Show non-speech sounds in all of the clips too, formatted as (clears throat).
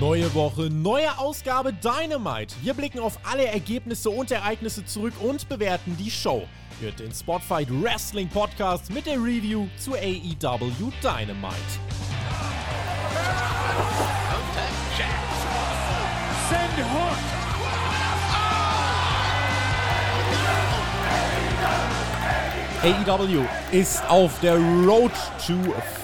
Neue Woche, neue Ausgabe Dynamite. Wir blicken auf alle Ergebnisse und Ereignisse zurück und bewerten die Show. Hört den Spotfight Wrestling Podcast mit der Review zu AEW Dynamite. Send Hook! AEW ist auf der Road to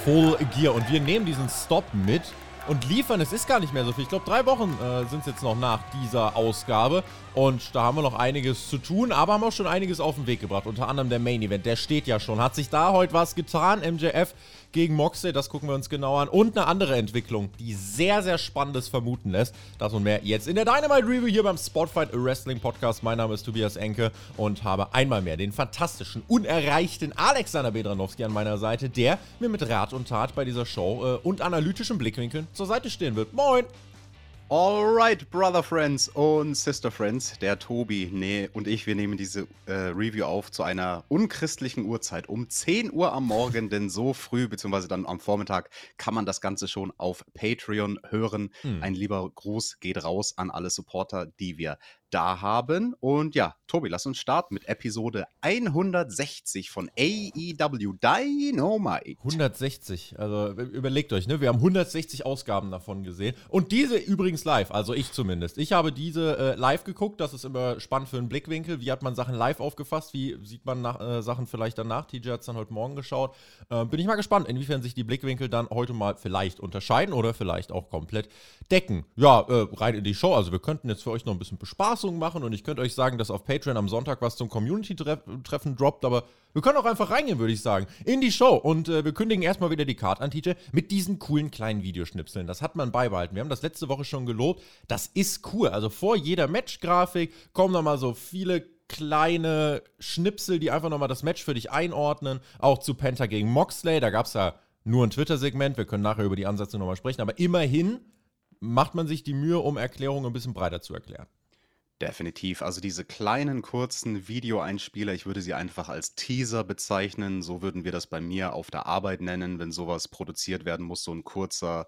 Full Gear und wir nehmen diesen Stop mit und liefern. Es ist gar nicht mehr so viel. Ich glaube, drei Wochen äh, sind es jetzt noch nach dieser Ausgabe. Und da haben wir noch einiges zu tun, aber haben auch schon einiges auf den Weg gebracht. Unter anderem der Main Event, der steht ja schon. Hat sich da heute was getan? MJF gegen Moxley, das gucken wir uns genau an. Und eine andere Entwicklung, die sehr, sehr Spannendes vermuten lässt. Das und mehr jetzt in der Dynamite Review hier beim Spotfight Wrestling Podcast. Mein Name ist Tobias Enke und habe einmal mehr den fantastischen, unerreichten Alexander Bedranowski an meiner Seite, der mir mit Rat und Tat bei dieser Show äh, und analytischen Blickwinkeln zur Seite stehen wird. Moin! Alright, Brother Friends und Sister Friends, der Tobi nee, und ich, wir nehmen diese äh, Review auf zu einer unchristlichen Uhrzeit um 10 Uhr am Morgen, denn so früh, beziehungsweise dann am Vormittag, kann man das Ganze schon auf Patreon hören. Hm. Ein lieber Gruß geht raus an alle Supporter, die wir da haben. Und ja, Tobi, lass uns starten mit Episode 160 von AEW Dynamite. 160, also überlegt euch, ne? Wir haben 160 Ausgaben davon gesehen. Und diese übrigens live, also ich zumindest. Ich habe diese äh, live geguckt, das ist immer spannend für einen Blickwinkel. Wie hat man Sachen live aufgefasst? Wie sieht man nach, äh, Sachen vielleicht danach? TJ hat es dann heute Morgen geschaut. Äh, bin ich mal gespannt, inwiefern sich die Blickwinkel dann heute mal vielleicht unterscheiden oder vielleicht auch komplett decken. Ja, äh, rein in die Show. Also wir könnten jetzt für euch noch ein bisschen bespaßen Bespaßungen machen und ich könnte euch sagen, dass auf Patreon am Sonntag was zum Community-Treffen droppt, aber wir können auch einfach reingehen, würde ich sagen, in die Show und äh, wir kündigen erstmal wieder die Card an, TJ, mit diesen coolen kleinen Videoschnipseln. Das hat man beibehalten. Wir haben das letzte Woche schon gelobt. Das ist cool. Also vor jeder Match-Grafik kommen nochmal so viele kleine Schnipsel, die einfach nochmal das Match für dich einordnen. Auch zu Penta gegen Moxley, da gab es ja nur ein Twitter-Segment. Wir können nachher über die Ansätze nochmal sprechen, aber immerhin macht man sich die Mühe, um Erklärungen ein bisschen breiter zu erklären. Definitiv. Also diese kleinen, kurzen Videoeinspieler, ich würde sie einfach als Teaser bezeichnen. So würden wir das bei mir auf der Arbeit nennen, wenn sowas produziert werden muss. So ein kurzer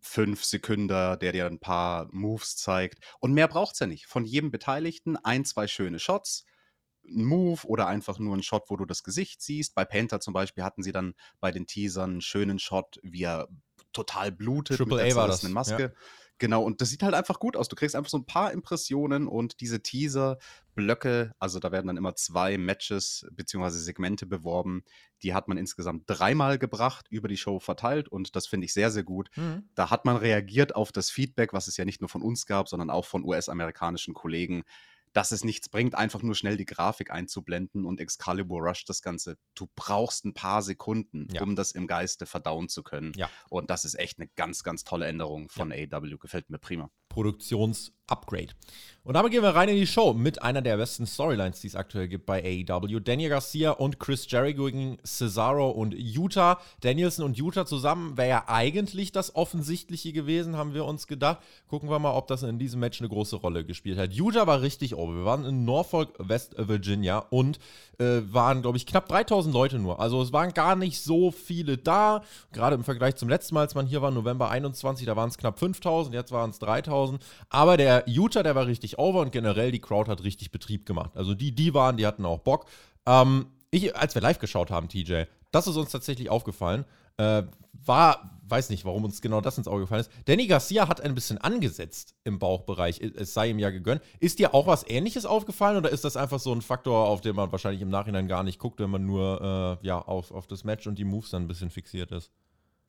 fünf Sekunden, der dir ein paar Moves zeigt. Und mehr braucht es ja nicht. Von jedem Beteiligten ein, zwei schöne Shots. Ein Move oder einfach nur ein Shot, wo du das Gesicht siehst. Bei Panther zum Beispiel hatten sie dann bei den Teasern einen schönen Shot, wie er total blutet Triple mit der A war das. Maske. Ja. Genau, und das sieht halt einfach gut aus. Du kriegst einfach so ein paar Impressionen und diese Teaser-Blöcke, also da werden dann immer zwei Matches bzw. Segmente beworben. Die hat man insgesamt dreimal gebracht, über die Show verteilt und das finde ich sehr, sehr gut. Mhm. Da hat man reagiert auf das Feedback, was es ja nicht nur von uns gab, sondern auch von US-amerikanischen Kollegen dass es nichts bringt, einfach nur schnell die Grafik einzublenden und Excalibur rusht das Ganze. Du brauchst ein paar Sekunden, ja. um das im Geiste verdauen zu können. Ja. Und das ist echt eine ganz, ganz tolle Änderung von ja. AW. Gefällt mir prima. Produktions-Upgrade. Und damit gehen wir rein in die Show mit einer der besten Storylines, die es aktuell gibt bei AEW. Daniel Garcia und Chris Jericho gegen Cesaro und Utah. Danielson und Utah zusammen wäre ja eigentlich das Offensichtliche gewesen, haben wir uns gedacht. Gucken wir mal, ob das in diesem Match eine große Rolle gespielt hat. Utah war richtig over. Wir waren in Norfolk, West Virginia und äh, waren, glaube ich, knapp 3000 Leute nur. Also es waren gar nicht so viele da. Gerade im Vergleich zum letzten Mal, als man hier war, November 21, da waren es knapp 5000, jetzt waren es 3000. Aber der Utah, der war richtig richtig over und generell die Crowd hat richtig Betrieb gemacht. Also die, die waren, die hatten auch Bock. Ähm, ich, als wir live geschaut haben, TJ, das ist uns tatsächlich aufgefallen. Äh, war, weiß nicht, warum uns genau das ins Auge gefallen ist. Danny Garcia hat ein bisschen angesetzt im Bauchbereich. Es sei ihm ja gegönnt. Ist dir auch was Ähnliches aufgefallen oder ist das einfach so ein Faktor, auf den man wahrscheinlich im Nachhinein gar nicht guckt, wenn man nur äh, ja, auf, auf das Match und die Moves dann ein bisschen fixiert ist?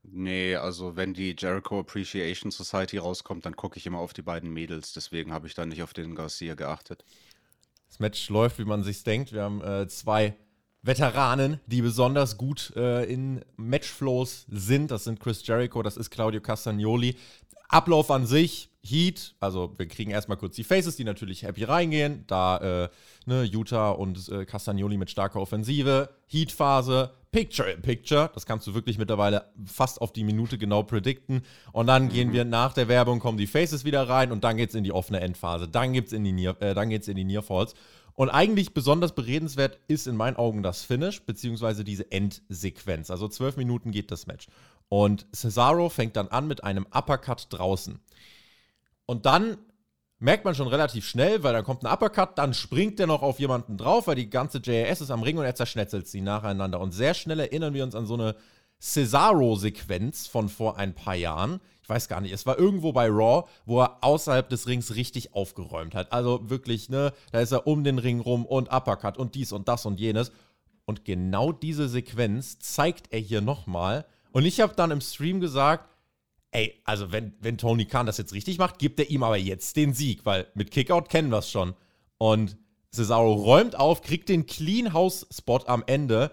Nee, also wenn die Jericho Appreciation Society rauskommt, dann gucke ich immer auf die beiden Mädels. Deswegen habe ich dann nicht auf den Garcia geachtet. Das Match läuft, wie man sich denkt. Wir haben äh, zwei Veteranen, die besonders gut äh, in Matchflows sind. Das sind Chris Jericho, das ist Claudio Castagnoli. Ablauf an sich, Heat, also wir kriegen erstmal kurz die Faces, die natürlich happy reingehen. Da äh, ne, Utah und äh, Castagnoli mit starker Offensive. Heat-Phase, Picture in Picture. Das kannst du wirklich mittlerweile fast auf die Minute genau predikten. Und dann mhm. gehen wir nach der Werbung, kommen die Faces wieder rein und dann geht es in die offene Endphase. Dann, gibt's in die Near, äh, dann geht's in die Nearfalls. Und eigentlich besonders beredenswert ist in meinen Augen das Finish, beziehungsweise diese Endsequenz. Also zwölf Minuten geht das Match. Und Cesaro fängt dann an mit einem Uppercut draußen. Und dann merkt man schon relativ schnell, weil dann kommt ein Uppercut, dann springt der noch auf jemanden drauf, weil die ganze JAS ist am Ring und er zerschnetzelt sie nacheinander. Und sehr schnell erinnern wir uns an so eine Cesaro-Sequenz von vor ein paar Jahren. Ich weiß gar nicht, es war irgendwo bei Raw, wo er außerhalb des Rings richtig aufgeräumt hat. Also wirklich, ne, da ist er um den Ring rum und Uppercut und dies und das und jenes. Und genau diese Sequenz zeigt er hier nochmal. Und ich habe dann im Stream gesagt, ey, also wenn, wenn Tony Khan das jetzt richtig macht, gibt er ihm aber jetzt den Sieg, weil mit Kickout kennen wir es schon. Und Cesaro räumt auf, kriegt den Clean House Spot am Ende,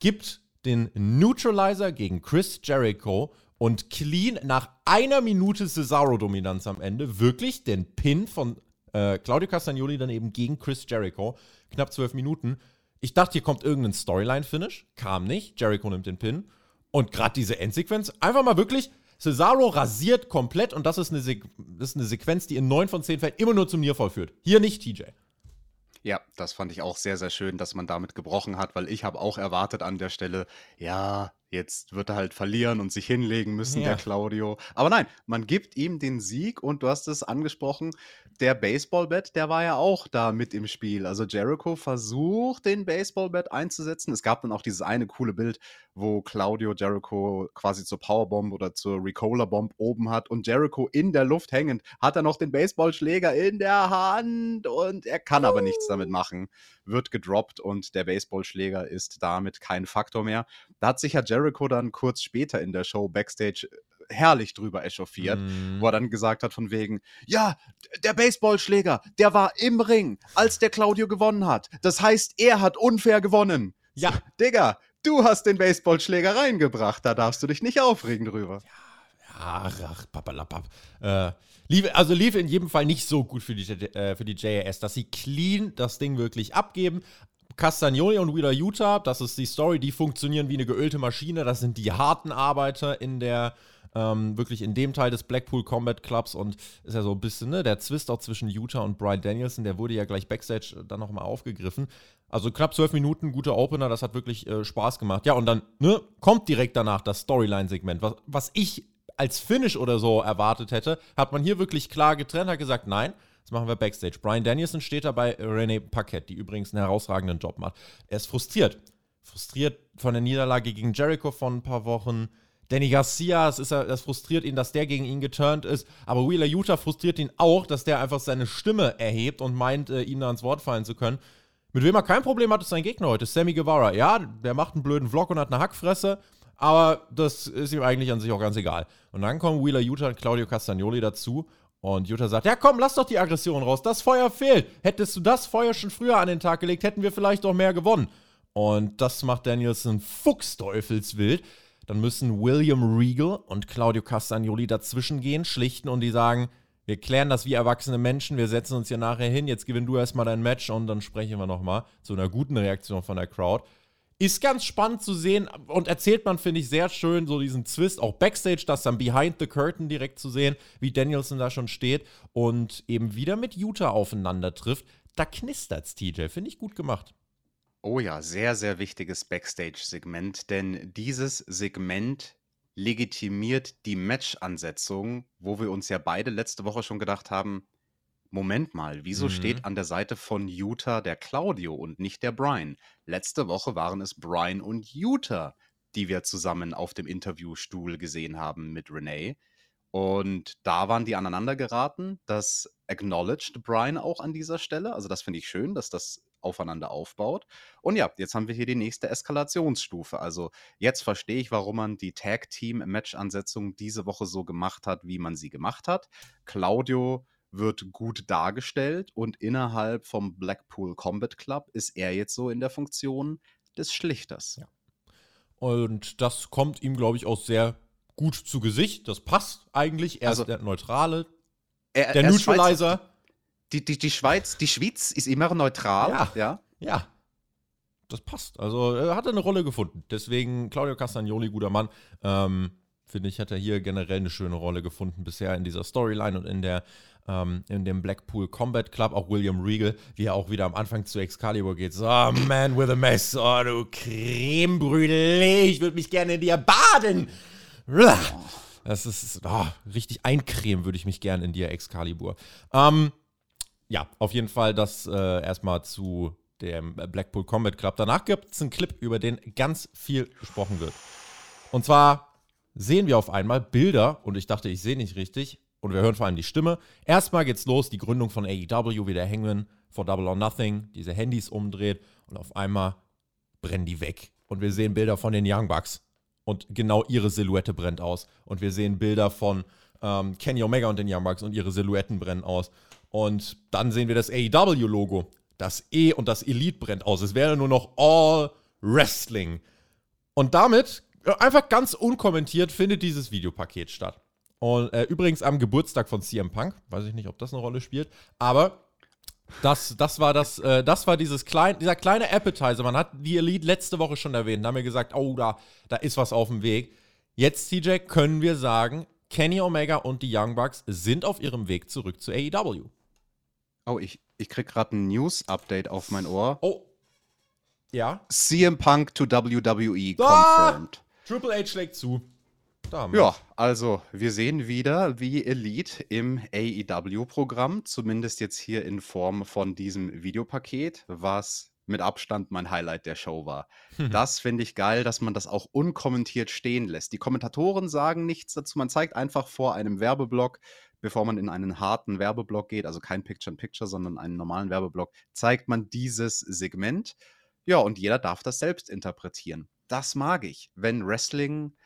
gibt den Neutralizer gegen Chris Jericho und clean nach einer Minute Cesaro-Dominanz am Ende wirklich den Pin von äh, Claudio Castagnoli dann eben gegen Chris Jericho. Knapp zwölf Minuten. Ich dachte, hier kommt irgendein Storyline-Finish. Kam nicht. Jericho nimmt den Pin. Und gerade diese Endsequenz, einfach mal wirklich, Cesaro rasiert komplett und das ist, eine das ist eine Sequenz, die in neun von zehn Fällen immer nur zum Nearfall führt. Hier nicht TJ. Ja, das fand ich auch sehr, sehr schön, dass man damit gebrochen hat, weil ich habe auch erwartet an der Stelle, ja, jetzt wird er halt verlieren und sich hinlegen müssen, ja. der Claudio. Aber nein, man gibt ihm den Sieg und du hast es angesprochen, der Baseballbett, der war ja auch da mit im Spiel. Also Jericho versucht, den Baseballbett einzusetzen. Es gab dann auch dieses eine coole Bild, wo Claudio Jericho quasi zur Powerbomb oder zur Ricola Bomb oben hat und Jericho in der Luft hängend hat er noch den Baseballschläger in der Hand und er kann aber nichts damit machen. Wird gedroppt und der Baseballschläger ist damit kein Faktor mehr. Da hat sich ja Jericho dann kurz später in der Show backstage herrlich drüber echauffiert, mm. wo er dann gesagt hat von wegen, ja, der Baseballschläger, der war im Ring, als der Claudio gewonnen hat. Das heißt, er hat unfair gewonnen. Ja. Digga, du hast den Baseballschläger reingebracht, da darfst du dich nicht aufregen drüber. Ja, ach, ach papalapap. Äh, lief, also lief in jedem Fall nicht so gut für die, äh, für die JAS, dass sie clean das Ding wirklich abgeben. Castagnoli und Wheeler Utah, das ist die Story, die funktionieren wie eine geölte Maschine. Das sind die harten Arbeiter in der ähm, wirklich in dem Teil des Blackpool Combat Clubs und ist ja so ein bisschen, ne, der Zwist auch zwischen Utah und Brian Danielson, der wurde ja gleich Backstage dann nochmal aufgegriffen. Also knapp zwölf Minuten, guter Opener, das hat wirklich äh, Spaß gemacht. Ja, und dann, ne, kommt direkt danach das Storyline-Segment, was, was ich als Finish oder so erwartet hätte, hat man hier wirklich klar getrennt, hat gesagt, nein, das machen wir Backstage. Brian Danielson steht da bei Renee Paquette, die übrigens einen herausragenden Job macht. Er ist frustriert. Frustriert von der Niederlage gegen Jericho von ein paar Wochen Danny Garcia, es ist, das frustriert ihn, dass der gegen ihn geturnt ist. Aber Wheeler Utah frustriert ihn auch, dass der einfach seine Stimme erhebt und meint, äh, ihm da ins Wort fallen zu können. Mit wem er kein Problem hat, ist sein Gegner heute, Sammy Guevara. Ja, der macht einen blöden Vlog und hat eine Hackfresse, aber das ist ihm eigentlich an sich auch ganz egal. Und dann kommen Wheeler Utah und Claudio Castagnoli dazu. Und Utah sagt: Ja, komm, lass doch die Aggression raus. Das Feuer fehlt. Hättest du das Feuer schon früher an den Tag gelegt, hätten wir vielleicht auch mehr gewonnen. Und das macht Danielson fuchsteufelswild. Dann müssen William Regal und Claudio Castagnoli dazwischen gehen, schlichten und die sagen, wir klären das wie erwachsene Menschen, wir setzen uns hier nachher hin, jetzt gewinn du erstmal dein Match und dann sprechen wir nochmal zu einer guten Reaktion von der Crowd. Ist ganz spannend zu sehen und erzählt man, finde ich, sehr schön so diesen Twist, auch Backstage, das dann behind the curtain direkt zu sehen, wie Danielson da schon steht und eben wieder mit Utah aufeinander trifft. Da knistert's, TJ, finde ich gut gemacht. Oh ja, sehr, sehr wichtiges Backstage-Segment, denn dieses Segment legitimiert die Match-Ansetzung, wo wir uns ja beide letzte Woche schon gedacht haben, Moment mal, wieso mhm. steht an der Seite von Utah der Claudio und nicht der Brian? Letzte Woche waren es Brian und Utah, die wir zusammen auf dem Interviewstuhl gesehen haben mit Renee. Und da waren die aneinander geraten. Das acknowledged Brian auch an dieser Stelle. Also das finde ich schön, dass das aufeinander aufbaut. Und ja, jetzt haben wir hier die nächste Eskalationsstufe. Also jetzt verstehe ich, warum man die Tag-Team-Match-Ansetzung diese Woche so gemacht hat, wie man sie gemacht hat. Claudio wird gut dargestellt und innerhalb vom Blackpool Combat Club ist er jetzt so in der Funktion des Schlichters. Ja. Und das kommt ihm, glaube ich, auch sehr gut zu Gesicht. Das passt eigentlich. Er also, ist der Neutrale, er, der er Neutralizer die, die, die Schweiz, die Schweiz ist immer neutral. Ja. Ja. ja. Das passt. Also er hat eine Rolle gefunden. Deswegen Claudio Castagnoli, guter Mann. Ähm, Finde ich, hat er hier generell eine schöne Rolle gefunden bisher in dieser Storyline und in der ähm, in dem Blackpool Combat Club. Auch William Regal, wie er auch wieder am Anfang zu Excalibur geht. So, oh, man with a mess. Oh, du Cremebrüdel. Ich würde mich gerne in dir baden. Das ist oh, richtig eincremen würde ich mich gern in dir, Excalibur. Ähm, ja, auf jeden Fall das äh, erstmal zu dem Blackpool Combat Club. Danach gibt es einen Clip, über den ganz viel gesprochen wird. Und zwar sehen wir auf einmal Bilder, und ich dachte, ich sehe nicht richtig, und wir hören vor allem die Stimme. Erstmal geht's los, die Gründung von AEW, wie der Hangman vor Double or Nothing diese Handys umdreht, und auf einmal brennen die weg. Und wir sehen Bilder von den Young Bucks. Und genau ihre Silhouette brennt aus. Und wir sehen Bilder von ähm, Kenny Omega und den Young Bucks und ihre Silhouetten brennen aus. Und dann sehen wir das AEW-Logo. Das E und das Elite brennt aus. Es wäre nur noch All Wrestling. Und damit, einfach ganz unkommentiert, findet dieses Videopaket statt. Und äh, übrigens am Geburtstag von CM Punk. Weiß ich nicht, ob das eine Rolle spielt. Aber das, das war das, äh, das war dieses klein, dieser kleine Appetizer. Man hat die Elite letzte Woche schon erwähnt. Da haben wir gesagt, oh, da, da ist was auf dem Weg. Jetzt, TJ, können wir sagen, Kenny Omega und die Young Bucks sind auf ihrem Weg zurück zu AEW. Oh, ich, ich krieg gerade ein News-Update auf mein Ohr. Oh. Ja. CM Punk to WWE ah! confirmed. Triple H schlägt zu. Damit. Ja, also wir sehen wieder, wie Elite im AEW-Programm, zumindest jetzt hier in Form von diesem Videopaket, was mit Abstand mein Highlight der Show war. (laughs) Das finde ich geil, dass man das auch unkommentiert stehen lässt. Die Kommentatoren sagen nichts dazu, man zeigt einfach vor einem Werbeblock, bevor man in einen harten Werbeblock geht, also kein Picture-in-Picture, -Picture, sondern einen normalen Werbeblock, zeigt man dieses Segment. Ja, und jeder darf das selbst interpretieren. Das mag ich, wenn Wrestling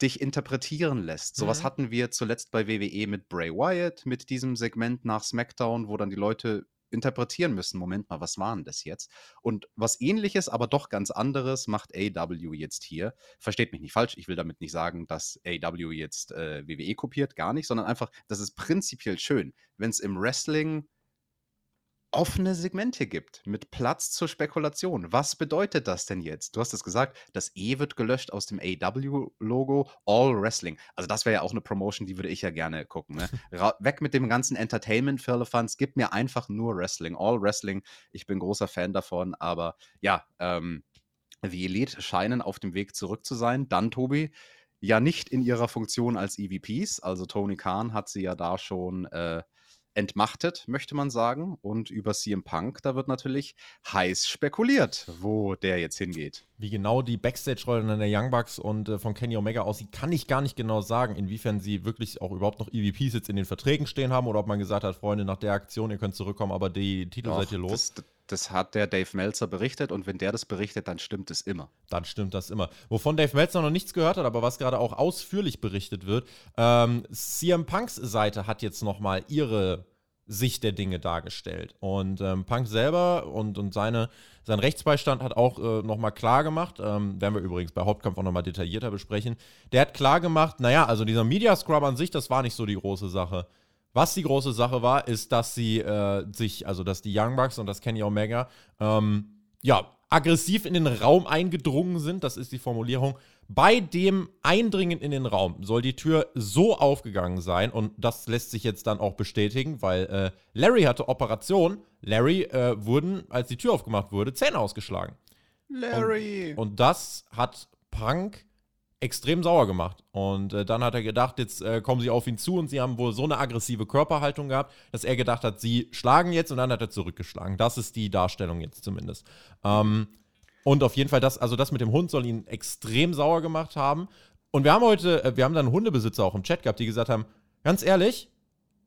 dich interpretieren lässt. Sowas mhm. hatten wir zuletzt bei WWE mit Bray Wyatt, mit diesem Segment nach SmackDown, wo dann die Leute interpretieren müssen. Moment mal, was war denn das jetzt? Und was ähnliches, aber doch ganz anderes macht AW jetzt hier. Versteht mich nicht falsch, ich will damit nicht sagen, dass AW jetzt äh, WWE kopiert, gar nicht, sondern einfach, das ist prinzipiell schön, wenn es im Wrestling offene Segmente gibt mit Platz zur Spekulation. Was bedeutet das denn jetzt? Du hast es gesagt, das E wird gelöscht aus dem AW-Logo, All Wrestling. Also das wäre ja auch eine Promotion, die würde ich ja gerne gucken. Ne? Weg mit dem ganzen Entertainment, Firlefanz, gib mir einfach nur Wrestling, All Wrestling. Ich bin großer Fan davon, aber ja, ähm, die Elite scheinen auf dem Weg zurück zu sein. Dann, Tobi, ja nicht in ihrer Funktion als EVPs. Also Tony Khan hat sie ja da schon äh, entmachtet, möchte man sagen. Und über CM Punk, da wird natürlich heiß spekuliert, wo der jetzt hingeht. Wie genau die Backstage-Rollen der Young Bucks und äh, von Kenny Omega aussieht, kann ich gar nicht genau sagen, inwiefern sie wirklich auch überhaupt noch EVPs jetzt in den Verträgen stehen haben oder ob man gesagt hat, Freunde, nach der Aktion, ihr könnt zurückkommen, aber die Titel Doch, seid ihr los. Das, das hat der Dave Meltzer berichtet und wenn der das berichtet, dann stimmt es immer. Dann stimmt das immer. Wovon Dave Meltzer noch nichts gehört hat, aber was gerade auch ausführlich berichtet wird, ähm, CM Punks Seite hat jetzt nochmal ihre Sicht der Dinge dargestellt. Und ähm, Punk selber und, und seine, sein Rechtsbeistand hat auch äh, nochmal klar gemacht, ähm, werden wir übrigens bei Hauptkampf auch nochmal detaillierter besprechen, der hat klar gemacht, naja, also dieser Media Scrub an sich, das war nicht so die große Sache. Was die große Sache war, ist, dass sie äh, sich, also dass die Young Bucks und das Kenny Omega, ähm, ja, aggressiv in den Raum eingedrungen sind, das ist die Formulierung. Bei dem Eindringen in den Raum soll die Tür so aufgegangen sein und das lässt sich jetzt dann auch bestätigen, weil äh, Larry hatte Operation. Larry äh, wurden, als die Tür aufgemacht wurde, Zähne ausgeschlagen. Larry! Und, und das hat Punk extrem sauer gemacht. Und äh, dann hat er gedacht, jetzt äh, kommen sie auf ihn zu und sie haben wohl so eine aggressive Körperhaltung gehabt, dass er gedacht hat, sie schlagen jetzt und dann hat er zurückgeschlagen. Das ist die Darstellung jetzt zumindest. Ähm, und auf jeden Fall das, also das mit dem Hund soll ihn extrem sauer gemacht haben. Und wir haben heute, äh, wir haben dann Hundebesitzer auch im Chat gehabt, die gesagt haben, ganz ehrlich,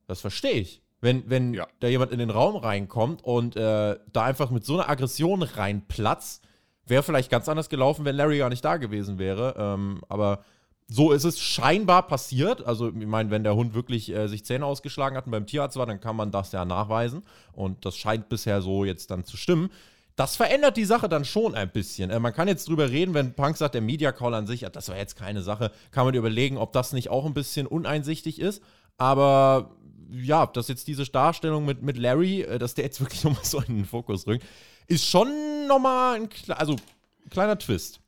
das verstehe ich. Wenn, wenn ja. da jemand in den Raum reinkommt und äh, da einfach mit so einer Aggression reinplatzt, Wäre vielleicht ganz anders gelaufen, wenn Larry gar nicht da gewesen wäre. Ähm, aber so ist es scheinbar passiert. Also, ich meine, wenn der Hund wirklich äh, sich Zähne ausgeschlagen hat und beim Tierarzt war, dann kann man das ja nachweisen. Und das scheint bisher so jetzt dann zu stimmen. Das verändert die Sache dann schon ein bisschen. Äh, man kann jetzt drüber reden, wenn Punk sagt, der Media Call an sich, das war jetzt keine Sache, kann man überlegen, ob das nicht auch ein bisschen uneinsichtig ist. Aber ja, dass jetzt diese Darstellung mit, mit Larry, äh, dass der jetzt wirklich (laughs) nochmal so in den Fokus rückt, ist schon nochmal ein, also, ein kleiner Twist.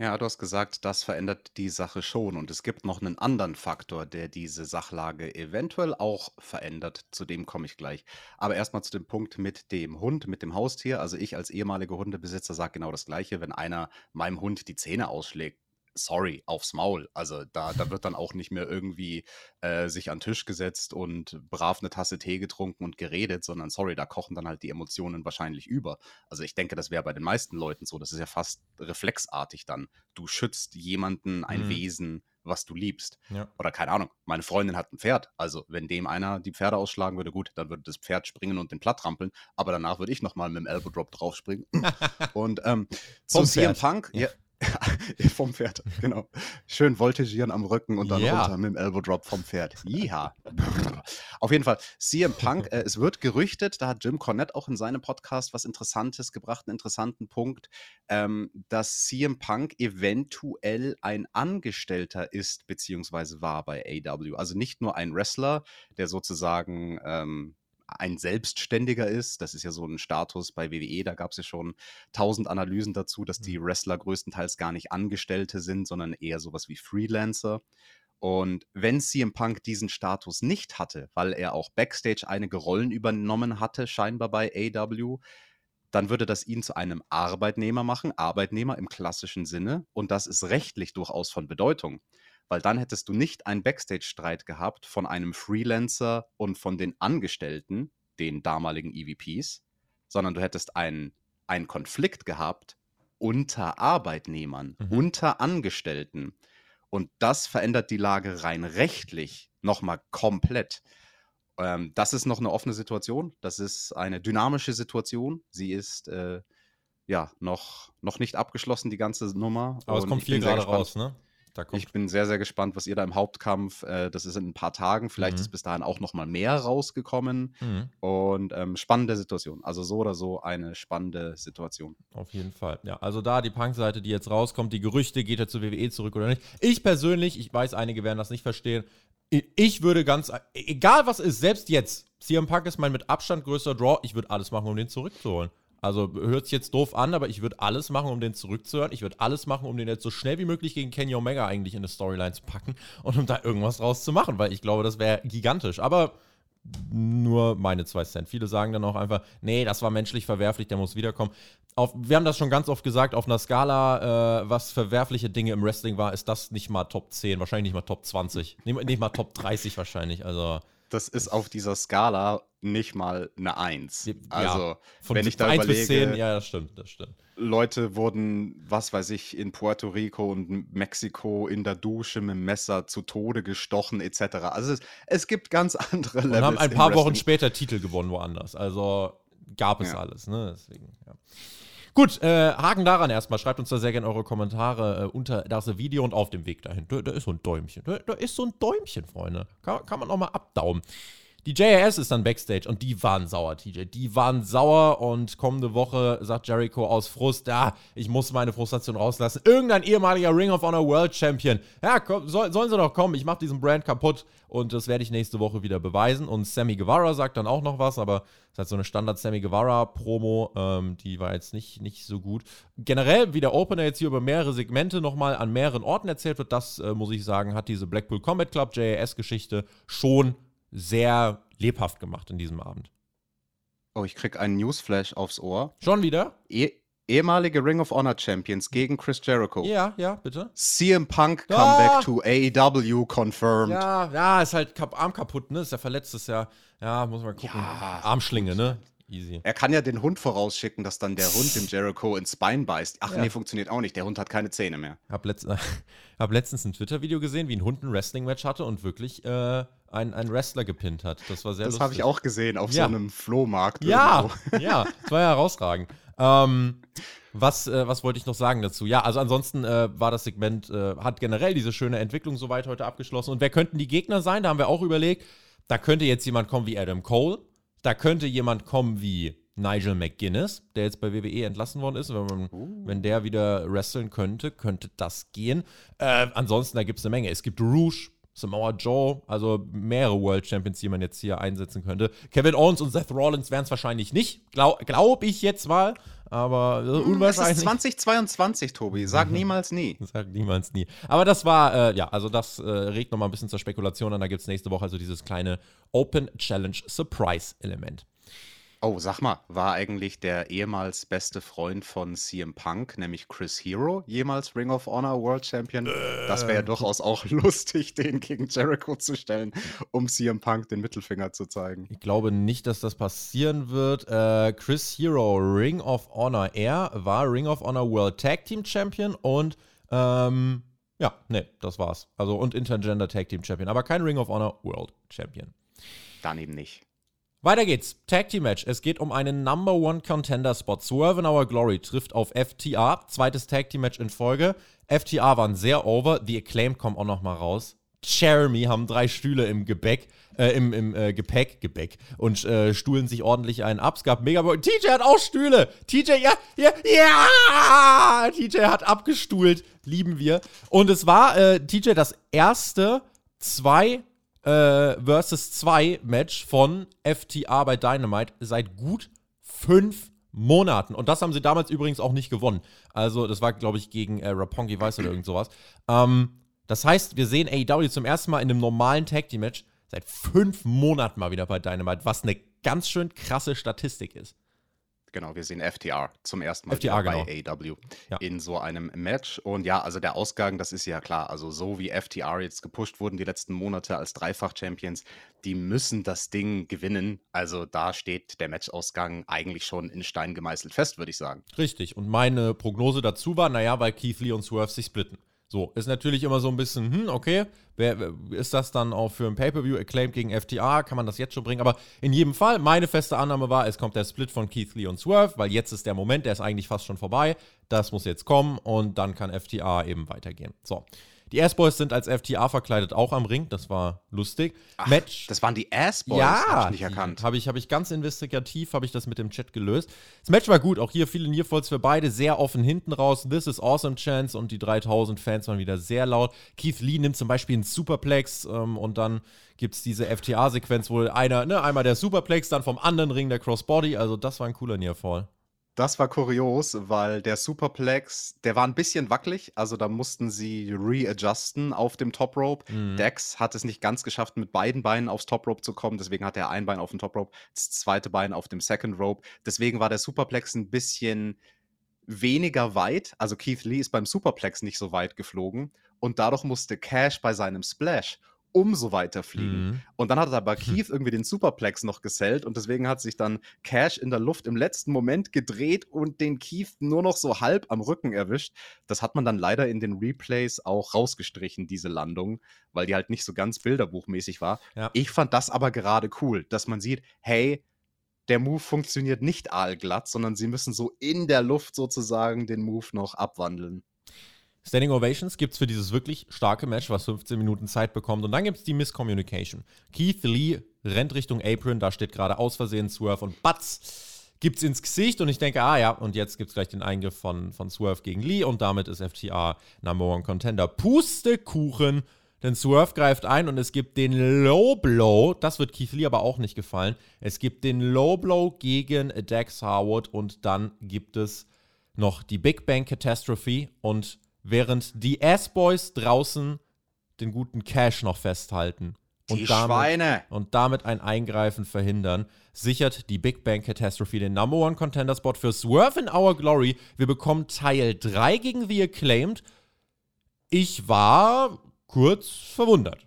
Ja, du hast gesagt, das verändert die Sache schon. Und es gibt noch einen anderen Faktor, der diese Sachlage eventuell auch verändert. Zu dem komme ich gleich. Aber erstmal zu dem Punkt mit dem Hund, mit dem Haustier. Also ich als ehemaliger Hundebesitzer sage genau das Gleiche. Wenn einer meinem Hund die Zähne ausschlägt, sorry, aufs Maul. Also da, da wird dann auch nicht mehr irgendwie äh, sich an den Tisch gesetzt und brav eine Tasse Tee getrunken und geredet, sondern sorry, da kochen dann halt die Emotionen wahrscheinlich über. Also ich denke, das wäre bei den meisten Leuten so. Das ist ja fast reflexartig dann. Du schützt jemanden, ein Mhm. Wesen, was du liebst. Ja. Oder keine Ahnung, meine Freundin hat ein Pferd. Also wenn dem einer die Pferde ausschlagen würde, gut, dann würde das Pferd springen und den platt trampeln. Aber danach würde ich nochmal mit dem Elbow Drop draufspringen. (laughs) und ähm, Vom CM. Punk, ja. (laughs) vom Pferd, genau. Schön voltigieren am Rücken und dann Ja. runter mit dem Elbow Drop vom Pferd. Jiha. (laughs) Auf jeden Fall, CM Punk, äh, es wird gerüchtet, da hat Jim Cornette auch in seinem Podcast was Interessantes gebracht, einen interessanten Punkt, ähm, dass CM Punk eventuell ein Angestellter ist, beziehungsweise war bei AW. Also nicht nur ein Wrestler, der sozusagen ähm, ein Selbstständiger ist. Das ist ja so ein Status bei WWE. Da gab es ja schon tausend Analysen dazu, dass die Wrestler größtenteils gar nicht Angestellte sind, sondern eher sowas wie Freelancer. Und wenn CM Punk diesen Status nicht hatte, weil er auch backstage einige Rollen übernommen hatte, scheinbar bei AW, dann würde das ihn zu einem Arbeitnehmer machen, Arbeitnehmer im klassischen Sinne. Und das ist rechtlich durchaus von Bedeutung, weil dann hättest du nicht einen Backstage-Streit gehabt von einem Freelancer und von den Angestellten, den damaligen EVPs, sondern du hättest einen, einen Konflikt gehabt unter Arbeitnehmern, Mhm. unter Angestellten. Und das verändert die Lage rein rechtlich nochmal komplett. Ähm, das ist noch eine offene Situation. Das ist eine dynamische Situation. Sie ist äh, ja noch, noch nicht abgeschlossen, die ganze Nummer. Aber es Und kommt ich viel gerade raus, ne? Ich bin sehr, sehr gespannt, was ihr da im Hauptkampf, äh, das ist in ein paar Tagen, vielleicht Mhm. ist bis dahin auch noch mal mehr rausgekommen. Mhm. Und ähm, spannende Situation. Also so oder so eine spannende Situation. Auf jeden Fall. Ja, also da die Punk-Seite, die jetzt rauskommt, die Gerüchte, geht er zu WWE zurück oder nicht. Ich persönlich, ich weiß, einige werden das nicht verstehen. Ich würde ganz, egal was ist, selbst jetzt, CM Punk ist mein mit Abstand größter Draw, ich würde alles machen, um den zurückzuholen. Also hört sich jetzt doof an, aber ich würde alles machen, um den zurückzuhören. Ich würde alles machen, um den jetzt so schnell wie möglich gegen Kenny Omega eigentlich in eine Storyline zu packen und um da irgendwas draus zu machen, weil ich glaube, das wäre gigantisch. Aber nur meine zwei Cent. Viele sagen dann auch einfach, nee, das war menschlich verwerflich, der muss wiederkommen. Auf, wir haben das schon ganz oft gesagt, auf einer Skala, äh, was verwerfliche Dinge im Wrestling war, ist das nicht mal Top 10, wahrscheinlich nicht mal Top 20, nicht, nicht mal Top 30 wahrscheinlich. Also Das ist auf dieser Skala nicht mal eine Eins. Ja, Also, von wenn ich da 1 überlege, bis 10, ja, das stimmt, das stimmt. Leute wurden, was weiß ich, in Puerto Rico und Mexiko in der Dusche mit dem Messer zu Tode gestochen, etc. Also es, es gibt ganz andere Und Levels. haben ein paar Wochen später Titel gewonnen woanders. Also gab es Ja. alles, ne? Deswegen, ja. Gut, äh, Haken daran erstmal. Schreibt uns da sehr gerne eure Kommentare äh, unter das Video und auf dem Weg dahin. Da, da ist so ein Däumchen. Da, da ist so ein Däumchen, Freunde. Kann, kann man auch mal abdaumen. Die JAS ist dann Backstage und die waren sauer, TJ. Die waren sauer und kommende Woche sagt Jericho aus Frust, ja, ich muss meine Frustration rauslassen. Irgendein ehemaliger Ring of Honor World Champion. Ja, komm, soll, sollen sie doch kommen, ich mache diesen Brand kaputt und das werde ich nächste Woche wieder beweisen. Und Sammy Guevara sagt dann auch noch was, aber es ist halt so eine Standard-Sammy Guevara-Promo, ähm, die war jetzt nicht, nicht so gut. Generell, wie der Opener jetzt hier über mehrere Segmente nochmal an mehreren Orten erzählt wird, das, äh, muss ich sagen, hat diese Blackpool Combat Club JAS-Geschichte schon sehr lebhaft gemacht in diesem Abend. Oh, ich krieg einen Newsflash aufs Ohr. Schon wieder? Eh ehemalige Ring of Honor Champions gegen Chris Jericho. Ja, ja, bitte. CM Punk Ah! Comeback to AEW confirmed. Ja, ja, ist halt Arm kaputt, ne? Ist ja verletzt, ist ja, ja, muss man gucken. Ja, Armschlinge, ne? Easy. Er kann ja den Hund vorausschicken, dass dann der Hund dem Jericho ins Bein beißt. Ach Ja. nee, funktioniert auch nicht. Der Hund hat keine Zähne mehr. Hab, letzt, (laughs) hab letztens ein Twitter-Video gesehen, wie ein Hund ein Wrestling-Match hatte und wirklich äh, einen, einen Wrestler gepinnt hat. Das war sehr Das lustig. habe ich auch gesehen auf Ja. so einem Flohmarkt. Ja, irgendwo. (laughs) ja, das war ja herausragend. Ähm, was, äh, was wollte ich noch sagen dazu? Ja, also ansonsten äh, war das Segment, äh, hat generell diese schöne Entwicklung soweit heute abgeschlossen. Und wer könnten die Gegner sein? Da haben wir auch überlegt. Da könnte jetzt jemand kommen wie Adam Cole. Da könnte jemand kommen wie Nigel McGuinness, der jetzt bei WWE entlassen worden ist. Wenn, man, wenn der wieder wresteln könnte, könnte das gehen. Äh, ansonsten, da gibt es eine Menge. Es gibt Rouge, Samoa Joe, also mehrere World Champions, die man jetzt hier einsetzen könnte. Kevin Owens und Seth Rollins wären es wahrscheinlich nicht, glaube glaub ich jetzt mal, aber äh, Es ist unwahrscheinlich. 2022, Tobi. Sag niemals nie. Sagt niemals nie. Aber das war, äh, ja, also das äh, regt nochmal ein bisschen zur Spekulation an. Da gibt es nächste Woche also dieses kleine Open Challenge Surprise Element. Oh, sag mal, war eigentlich der ehemals beste Freund von CM Punk, nämlich Chris Hero, jemals Ring of Honor World Champion? das wäre ja Ähm. durchaus auch (laughs) lustig, den gegen Jericho zu stellen, um CM Punk den Mittelfinger zu zeigen. Ich glaube nicht, dass das passieren wird. Äh, Chris Hero, Ring of Honor. Er war Ring of Honor World Tag Team Champion und ähm, ja, nee, das war's. Also und Intergender Tag Team Champion, aber kein Ring of Honor World Champion. Dann eben nicht. Weiter geht's. Tag Team Match. Es geht um einen Number One Contender Spot. Swerve Our Glory trifft auf FTA. Zweites Tag Team Match in Folge. FTA waren sehr over. The Acclaimed kommen auch noch mal raus. Jeremy haben drei Stühle im Gebäck, äh, im, im äh, Gepäck, Gebäck und äh, stuhlen sich ordentlich einen ab. Es gab mega. TJ hat auch Stühle. TJ, ja, ja, ja. TJ hat abgestuhlt. Lieben wir. Und es war äh, TJ das erste zwei äh, versus 2 Match von FTA bei Dynamite seit gut fünf Monaten. Und das haben sie damals übrigens auch nicht gewonnen. Also, das war, glaube ich, gegen äh, Rapongi Weiß oder irgend sowas. Ähm, das heißt, wir sehen AEW zum ersten Mal in einem normalen Tag Team Match seit fünf Monaten mal wieder bei Dynamite, was eine ganz schön krasse Statistik ist. Genau, wir sehen FTR zum ersten Mal FTR, genau. bei AEW Ja. in so einem Match. Und ja, also der Ausgang, das ist ja klar. Also so wie FTR jetzt gepusht wurden die letzten Monate als Dreifach-Champions, die müssen das Ding gewinnen. Also da steht der Matchausgang eigentlich schon in Stein gemeißelt fest, würde ich sagen. Richtig. Und meine Prognose dazu war, naja, weil Keith Lee und Swerve sich splitten. So, ist natürlich immer so ein bisschen, hm, okay, wer, ist das dann auch für ein Pay-Per-View acclaimed gegen FTA? Kann man das jetzt schon bringen? Aber in jedem Fall, meine feste Annahme war, es kommt der Split von Keith Lee und Swerve, weil jetzt ist der Moment, der ist eigentlich fast schon vorbei. Das muss jetzt kommen und dann kann FTA eben weitergehen. So. Die Ass-Boys sind als FTA verkleidet auch am Ring, das war lustig. Match. Das waren die Ass-Boys, Ja, hab ich nicht erkannt. Habe ich, hab ich ganz investigativ, habe ich das mit dem Chat gelöst. Das Match war gut, auch hier viele Nearfalls für beide, sehr offen hinten raus. This is awesome Chance und die 3000 Fans waren wieder sehr laut. Keith Lee nimmt zum Beispiel einen Superplex ähm, und dann gibt es diese FTA-Sequenz, wo einer, ne, einmal der Superplex, dann vom anderen Ring der Crossbody. Also das war ein cooler Nearfall. Das war kurios, weil der Superplex, der war ein bisschen wackelig, also da mussten sie readjusten auf dem Top Rope. Mhm. Dex hat es nicht ganz geschafft, mit beiden Beinen aufs Top Rope zu kommen, deswegen hat er ein Bein auf dem Top Rope, das zweite Bein auf dem Second Rope. Deswegen war der Superplex ein bisschen weniger weit, also Keith Lee ist beim Superplex nicht so weit geflogen und dadurch musste Cash bei seinem Splash umso weiter fliegen. Mhm. Und dann hat aber (laughs) Keith irgendwie den Superplex noch gesellt und deswegen hat sich dann Cash in der Luft im letzten Moment gedreht und den Keith nur noch so halb am Rücken erwischt. Das hat man dann leider in den Replays auch rausgestrichen, diese Landung, weil die halt nicht so ganz bilderbuchmäßig war. Ja. Ich fand das aber gerade cool, dass man sieht, hey, der Move funktioniert nicht aalglatt, sondern sie müssen so in der Luft sozusagen den Move noch abwandeln. Standing Ovations gibt es für dieses wirklich starke Match, was 15 Minuten Zeit bekommt. Und dann gibt es die Misscommunication. Keith Lee rennt Richtung Apron, da steht gerade aus Versehen Swerve und Batz gibt's ins Gesicht. Und ich denke, ah ja, und jetzt gibt es gleich den Eingriff von, von Swerve gegen Lee und damit ist FTA Number One Contender. Pustekuchen! Denn Swerve greift ein und es gibt den Low Blow. Das wird Keith Lee aber auch nicht gefallen. Es gibt den Low Blow gegen Dax Harwood und dann gibt es noch die Big Bang Catastrophe und während die Ass-Boys draußen den guten Cash noch festhalten und Die damit, Schweine! und damit ein Eingreifen verhindern, sichert die Big Bang Catastrophe den Number One Contender Spot für Swerve in Our Glory. Wir bekommen Teil 3 gegen The Acclaimed. Ich war kurz verwundert.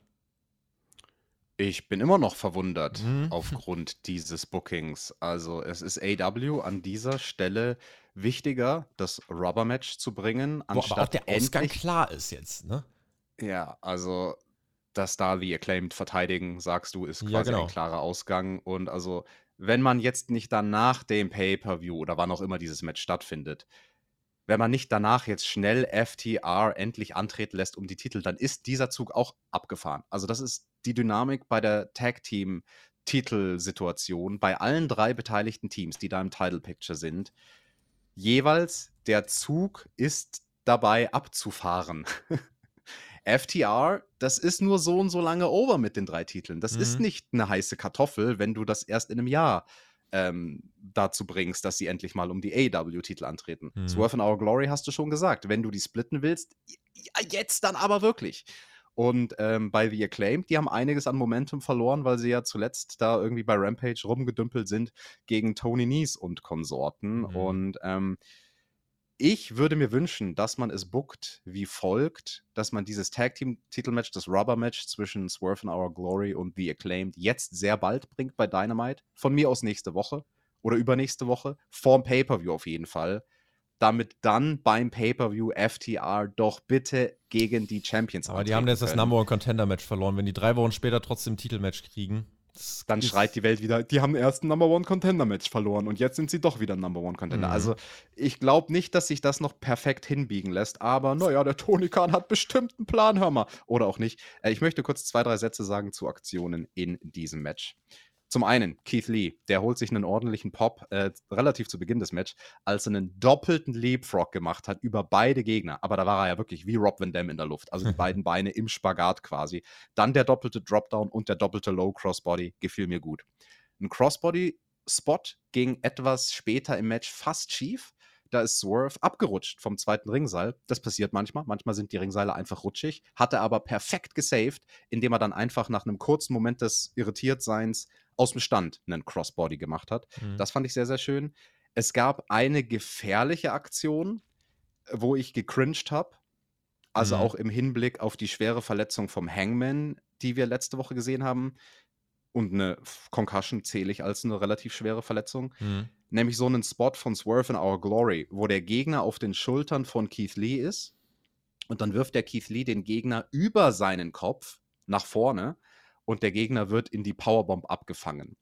Ich bin immer noch verwundert Mhm. aufgrund dieses Bookings. Also es ist AW an dieser Stelle wichtiger, das Rubber-Match zu bringen, Wo aber auch anstatt der Ausgang klar ist jetzt, ne? ja, also dass da The Acclaimed verteidigen, sagst du, ist Ja, quasi genau. ein klarer Ausgang. Und also, wenn man jetzt nicht danach dem Pay-Per-View oder wann auch immer dieses Match stattfindet, wenn man nicht danach jetzt schnell FTR endlich antreten lässt um die Titel, dann ist dieser Zug auch abgefahren. Also das ist die Dynamik bei der Tag-Team-Titelsituation bei allen drei beteiligten Teams, die da im Title Picture sind. Jeweils der Zug ist dabei abzufahren. (laughs) FTR, das ist nur so und so lange over mit den drei Titeln. Das ist Mhm. nicht eine heiße Kartoffel, wenn du das erst in einem Jahr ähm, dazu bringst, dass sie endlich mal um die AEW-Titel antreten. Mhm. Swerve in Our Glory hast du schon gesagt. Wenn du die splitten willst, jetzt dann aber wirklich. Und ähm, bei The Acclaimed, die haben einiges an Momentum verloren, weil sie ja zuletzt da irgendwie bei Rampage rumgedümpelt sind gegen Tony Nies und Konsorten. Mhm. Und ähm, ich würde mir wünschen, dass man es bookt wie folgt, dass man dieses Tag Team Titelmatch, das Rubber Match zwischen Swerve and Our Glory und The Acclaimed jetzt sehr bald bringt bei Dynamite. Von mir aus nächste Woche oder übernächste Woche. Vorm Pay-Per-View auf jeden Fall. Damit dann beim Pay-Per-View FTR doch bitte gegen die Champions Aber die haben jetzt das Number One Contender Match verloren. Wenn die drei Wochen später trotzdem Titelmatch kriegen, dann schreit die Welt wieder, die haben erst ein Number One Contender Match verloren und jetzt sind sie doch wieder ein Number One Contender. Mhm. Also ich glaube nicht, dass sich das noch perfekt hinbiegen lässt, aber naja, der Tony Khan hat bestimmt einen Plan, hör mal. Oder auch nicht. Äh, ich möchte kurz zwei, drei Sätze sagen zu Aktionen in diesem Match. Zum einen Keith Lee, der holt sich einen ordentlichen Pop äh, relativ zu Beginn des Matches, als er einen doppelten Leapfrog gemacht hat über beide Gegner. Aber da war er ja wirklich wie Rob Van Dam in der Luft. Also die (laughs) beiden Beine im Spagat quasi. Dann der doppelte Dropdown und der doppelte Low Crossbody gefiel mir gut. Ein Crossbody-Spot ging etwas später im Match fast schief. Da ist Swerve abgerutscht vom zweiten Ringseil. Das passiert manchmal. Manchmal sind die Ringseile einfach rutschig. Hat er aber perfekt gesaved, indem er dann einfach nach einem kurzen Moment des Irritiertseins aus dem Stand einen Crossbody gemacht hat. Mhm. Das fand ich sehr, sehr schön. Es gab eine gefährliche Aktion, wo ich gecringed habe. Also mhm. auch im Hinblick auf die schwere Verletzung vom Hangman, die wir letzte Woche gesehen haben. Und eine Concussion zähle ich als eine relativ schwere Verletzung. Mhm. Nämlich so einen Spot von Swerve in Our Glory, wo der Gegner auf den Schultern von Keith Lee ist. Und dann wirft der Keith Lee den Gegner über seinen Kopf nach vorne und der Gegner wird in die Powerbomb abgefangen.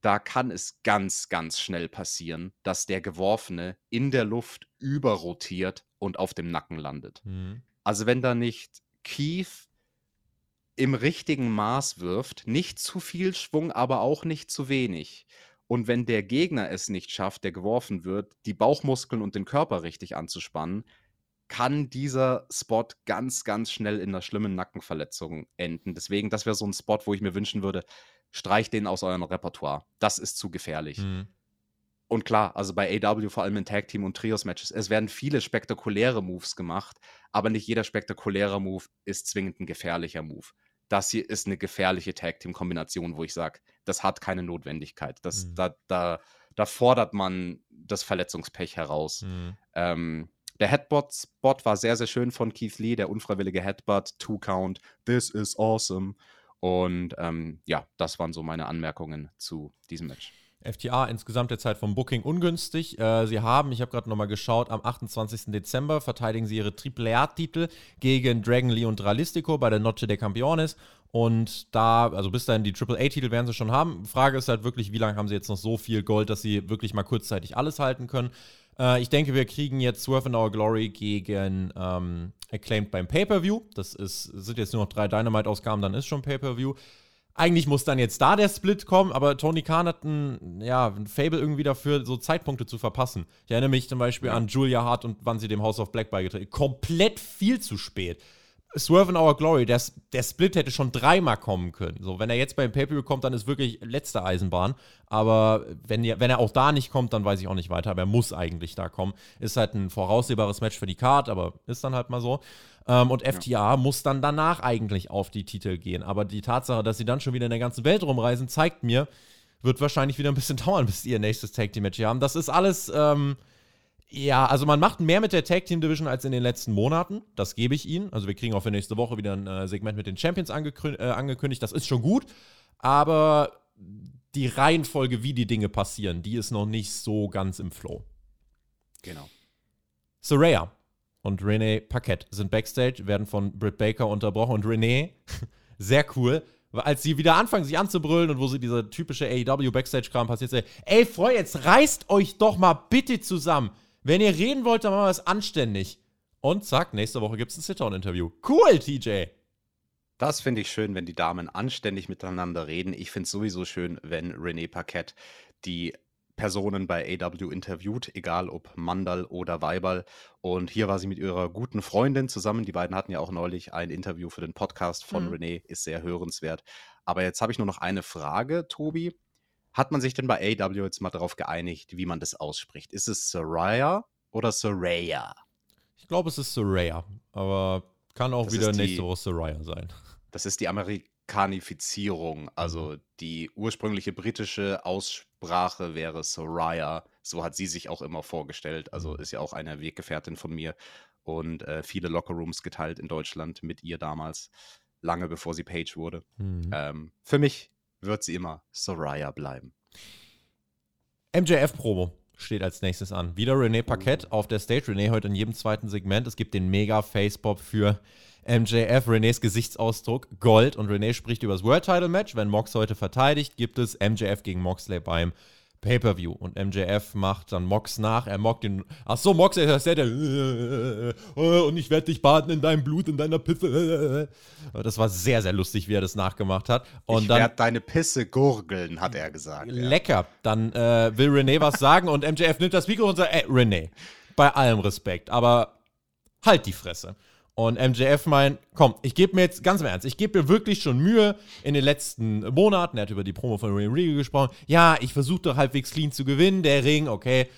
Da kann es ganz, ganz schnell passieren, dass der Geworfene in der Luft überrotiert und auf dem Nacken landet. Mhm. Also wenn da nicht Keith im richtigen Maß wirft, nicht zu viel Schwung, aber auch nicht zu wenig. Und wenn der Gegner es nicht schafft, der geworfen wird, die Bauchmuskeln und den Körper richtig anzuspannen, kann dieser Spot ganz, ganz schnell in einer schlimmen Nackenverletzung enden. Deswegen, das wäre so ein Spot, wo ich mir wünschen würde, streicht den aus eurem Repertoire. Das ist zu gefährlich. Mhm. Und klar, also bei AW, vor allem in Tag Team und Trios-Matches, es werden viele spektakuläre Moves gemacht, aber nicht jeder spektakuläre Move ist zwingend ein gefährlicher Move. Das hier ist eine gefährliche Tag Team-Kombination, wo ich sage, das hat keine Notwendigkeit. Das, mhm. da, da, da fordert man das Verletzungspech heraus. Mhm. Ähm, der Headbutt-Spot war sehr, sehr schön von Keith Lee, der unfreiwillige Headbutt, Two-Count, This is awesome. Und ähm, ja, das waren so meine Anmerkungen zu diesem Match. FTA insgesamt der Zeit vom Booking ungünstig. Äh, sie haben, ich habe gerade nochmal geschaut, am 28. Dezember verteidigen sie ihre Triple A-Titel gegen Dragon Lee und Dralistico bei der Noche de Campeones. Und da, also bis dahin die Triple A-Titel werden sie schon haben. Frage ist halt wirklich, wie lange haben sie jetzt noch so viel Gold, dass sie wirklich mal kurzzeitig alles halten können. Äh, ich denke, wir kriegen jetzt Swerve in Our Glory gegen ähm, Acclaimed beim Pay-Per-View. Das ist, sind jetzt nur noch drei Dynamite-Ausgaben, dann ist schon Pay-Per-View. Eigentlich muss dann jetzt da der Split kommen, aber Tony Khan hat ein, ja, ein Fable irgendwie dafür, so Zeitpunkte zu verpassen. Ich erinnere mich zum Beispiel ja. an Julia Hart und wann sie dem House of Black beigetreten Komplett viel zu spät. Swerve in Our Glory, der, der Split hätte schon dreimal kommen können. So, wenn er jetzt beim Pay-Per-View kommt, dann ist wirklich letzte Eisenbahn. Aber wenn, wenn er auch da nicht kommt, dann weiß ich auch nicht weiter. Aber er muss eigentlich da kommen. Ist halt ein voraussehbares Match für die Card, aber ist dann halt mal so. Ähm, und FTA ja. muss dann danach eigentlich auf die Titel gehen. Aber die Tatsache, dass sie dann schon wieder in der ganzen Welt rumreisen, zeigt mir, wird wahrscheinlich wieder ein bisschen (laughs) dauern, bis sie ihr nächstes Tag Team Match hier haben. Das ist alles. Ähm, ja, also man macht mehr mit der Tag Team Division als in den letzten Monaten. Das gebe ich Ihnen. Also wir kriegen auch für nächste Woche wieder ein äh, Segment mit den Champions angekündigt, äh, angekündigt. Das ist schon gut. Aber die Reihenfolge, wie die Dinge passieren, die ist noch nicht so ganz im Flow. Genau. Soraya und Renee Paquette sind backstage, werden von Britt Baker unterbrochen. Und Renee, (laughs) sehr cool, als sie wieder anfangen, sich anzubrüllen und wo sie dieser typische AEW Backstage-Kram passiert, sagt, ey, Freunde, jetzt reißt euch doch mal bitte zusammen. Wenn ihr reden wollt, dann machen wir es anständig. Und zack, nächste Woche gibt es ein Sit-Down-Interview. Cool, TJ. Das finde ich schön, wenn die Damen anständig miteinander reden. Ich finde es sowieso schön, wenn René Paquette die Personen bei AW interviewt, egal ob Mandal oder Weibal. Und hier war sie mit ihrer guten Freundin zusammen. Die beiden hatten ja auch neulich ein Interview für den Podcast von mhm. René, ist sehr hörenswert. Aber jetzt habe ich nur noch eine Frage, Tobi. Hat man sich denn bei AW jetzt mal darauf geeinigt, wie man das ausspricht? Ist es Soraya oder Soraya? Ich glaube, es ist Soraya, aber Kann auch Das wieder ist die- nächste Woche Soraya sein. Das ist die Amerikanifizierung. Also die ursprüngliche britische Aussprache wäre Soraya. So hat sie sich auch immer vorgestellt. Also ist ja auch eine Weggefährtin von mir und äh, viele Lockerrooms geteilt in Deutschland mit ihr damals, lange bevor sie Page wurde. Mhm. Ähm, für mich wird sie immer Soraya bleiben. MJF-Promo steht als nächstes an. Wieder René Paquette auf der Stage. René heute in jedem zweiten Segment. Es gibt den mega Facepop für MJF. Renés Gesichtsausdruck Gold. Und René spricht über das World Title Match. Wenn Mox heute verteidigt, gibt es MJF gegen Moxley beim Pay-Per-View. Und MJF macht dann Mox nach. Er mockt den. Ach so, Mox ist der, der. Und ich werde dich baden in deinem Blut, in deiner Pisse. Das war sehr, sehr lustig, wie er das nachgemacht hat. Und ich werde deine Pisse gurgeln, hat er gesagt. Lecker. Dann äh, will René was sagen und MJF nimmt das Mikro und sagt, ey, René, bei allem Respekt, aber halt die Fresse. Und MJF meint, komm, ich gebe mir jetzt, ganz im Ernst, ich gebe mir wirklich schon Mühe in den letzten Monaten, er hat über die Promo von René Regal gesprochen, ja, ich versuche doch halbwegs clean zu gewinnen, der Ring, okay.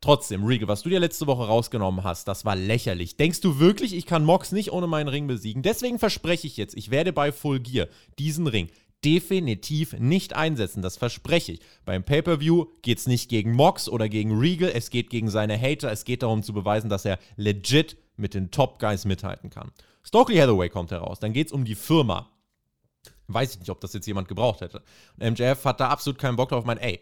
Trotzdem, Regal, was du dir letzte Woche rausgenommen hast, das war lächerlich. Denkst du wirklich, ich kann Mox nicht ohne meinen Ring besiegen? Deswegen verspreche ich jetzt, ich werde bei Full Gear diesen Ring definitiv nicht einsetzen. Das verspreche ich. Beim Pay-Per-View geht es nicht gegen Mox oder gegen Regal, es geht gegen seine Hater. Es geht darum zu beweisen, dass er legit mit den Top-Guys mithalten kann. Stokely Hathaway kommt heraus. Dann geht es um die Firma. Weiß ich nicht, ob das jetzt jemand gebraucht hätte. MJF hat da absolut keinen Bock drauf. Ich meine, ey,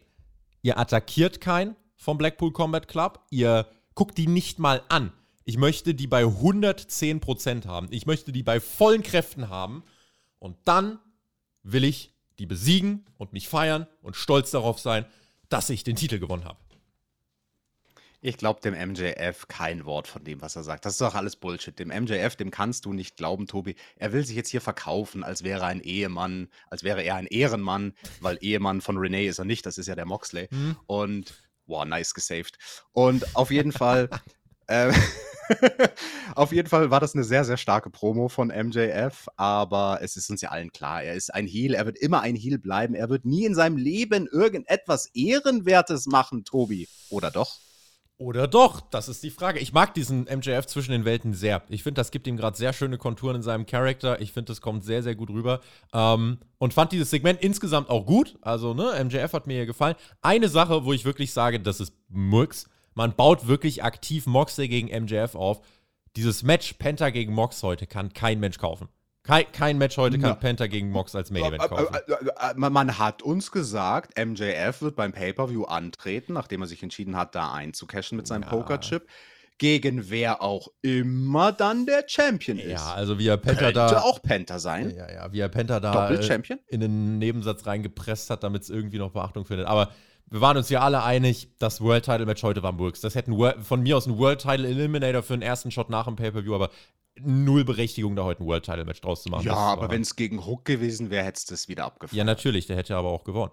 ihr attackiert keinen vom Blackpool Combat Club. Ihr guckt die nicht mal an. Ich möchte die bei 110% haben. Ich möchte die bei vollen Kräften haben. Und dann will ich die besiegen und mich feiern und stolz darauf sein, dass ich den Titel gewonnen habe. Ich glaube dem MJF kein Wort von dem, was er sagt. Das ist doch alles Bullshit. Dem MJF, dem kannst du nicht glauben, Tobi. Er will sich jetzt hier verkaufen, als wäre er ein Ehemann, als wäre er ein Ehrenmann, weil Ehemann von Renee ist er nicht, das ist ja der Moxley. Und, wow, nice gesaved. Und auf jeden Fall, (laughs) äh, (laughs) auf jeden Fall war das eine sehr, sehr starke Promo von MJF, aber es ist uns ja allen klar, er ist ein Heel, er wird immer ein Heel bleiben, er wird nie in seinem Leben irgendetwas Ehrenwertes machen, Tobi. Oder doch? Oder doch? Das ist die Frage. Ich mag diesen MJF zwischen den Welten sehr. Ich finde, das gibt ihm gerade sehr schöne Konturen in seinem Charakter. Ich finde, das kommt sehr, sehr gut rüber. Ähm, und fand dieses Segment insgesamt auch gut. Also, ne, MJF hat mir hier gefallen. Eine Sache, wo ich wirklich sage, das ist Murks. Man baut wirklich aktiv Moxley gegen MJF auf. Dieses Match Penta gegen Mox heute kann kein Mensch kaufen. Kein, kein Match heute kann Na. Penta gegen Mox als Main Event kaufen. Man hat uns gesagt, MJF wird beim Pay-Per-View antreten, nachdem er sich entschieden hat, da einzucashen mit seinem Ja. Pokerchip. Gegen wer auch immer dann der Champion ist. Ja, also wie er Penta Könnte da. auch Penta sein. Ja, ja, wie er Penta da äh, Doppel-Champion? in den Nebensatz reingepresst hat, damit es irgendwie noch Beachtung findet. Aber wir waren uns ja alle einig, das World Title Match heute war Works. Das hätte ein Wor- von mir aus ein World Title Eliminator für den ersten Shot nach dem Pay-Per-View, aber null Berechtigung, da heute ein World Title Match draus zu machen. Ja, Das aber wenn es gegen Hook gewesen wäre, hättest du es wieder abgefahren. Ja, natürlich, der hätte aber auch gewonnen.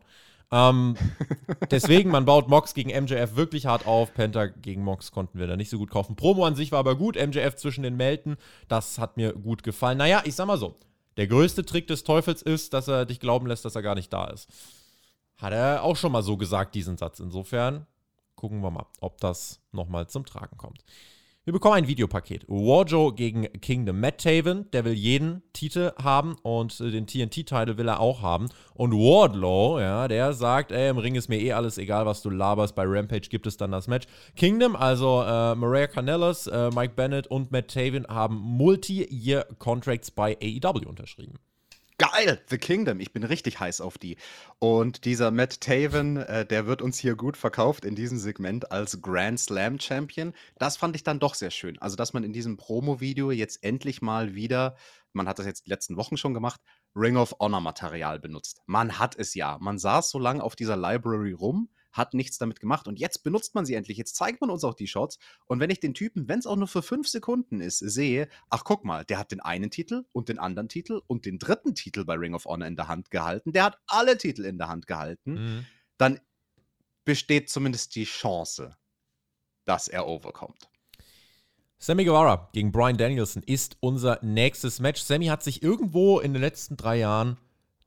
Ähm, (laughs) deswegen, man baut Mox gegen MJF wirklich hart auf. Penta gegen Mox konnten wir da nicht so gut kaufen. Promo an sich war aber gut. MJF zwischen den Melten, das hat mir gut gefallen. Naja, ich sag mal so: Der größte Trick des Teufels ist, dass er dich glauben lässt, dass er gar nicht da ist. Hat er auch schon mal so gesagt, diesen Satz. Insofern gucken wir mal, ob das nochmal zum Tragen kommt. Wir bekommen ein Videopaket. Warjo gegen Kingdom. Matt Taven, der will jeden Titel haben und äh, den TNT-Titel will er auch haben. Und Wardlow, ja, der sagt, ey, im Ring ist mir eh alles egal, was du laberst. Bei Rampage gibt es dann das Match. Kingdom, also äh, Mariah Canellas, äh, Mike Bennett und Matt Taven haben Multi-Year-Contracts bei AEW unterschrieben. Geil, The Kingdom. Ich bin richtig heiß auf die. Und dieser Matt Taven, äh, der wird uns hier gut verkauft in diesem Segment als Grand Slam Champion. Das fand ich dann doch sehr schön. Also, dass man in diesem Promo-Video jetzt endlich mal wieder, man hat das jetzt die letzten Wochen schon gemacht, Ring of Honor Material benutzt. Man hat es ja. Man saß so lange auf dieser Library rum, hat nichts damit gemacht und jetzt benutzt man sie endlich. Jetzt zeigt man uns auch die Shots. Und wenn ich den Typen, wenn es auch nur für fünf Sekunden ist, sehe, ach guck mal, der hat den einen Titel und den anderen Titel und den dritten Titel bei Ring of Honor in der Hand gehalten, der hat alle Titel in der Hand gehalten, Mhm. dann besteht zumindest die Chance, dass er overkommt. Sammy Guevara gegen Brian Danielson ist unser nächstes Match. Sammy hat sich irgendwo in den letzten drei Jahren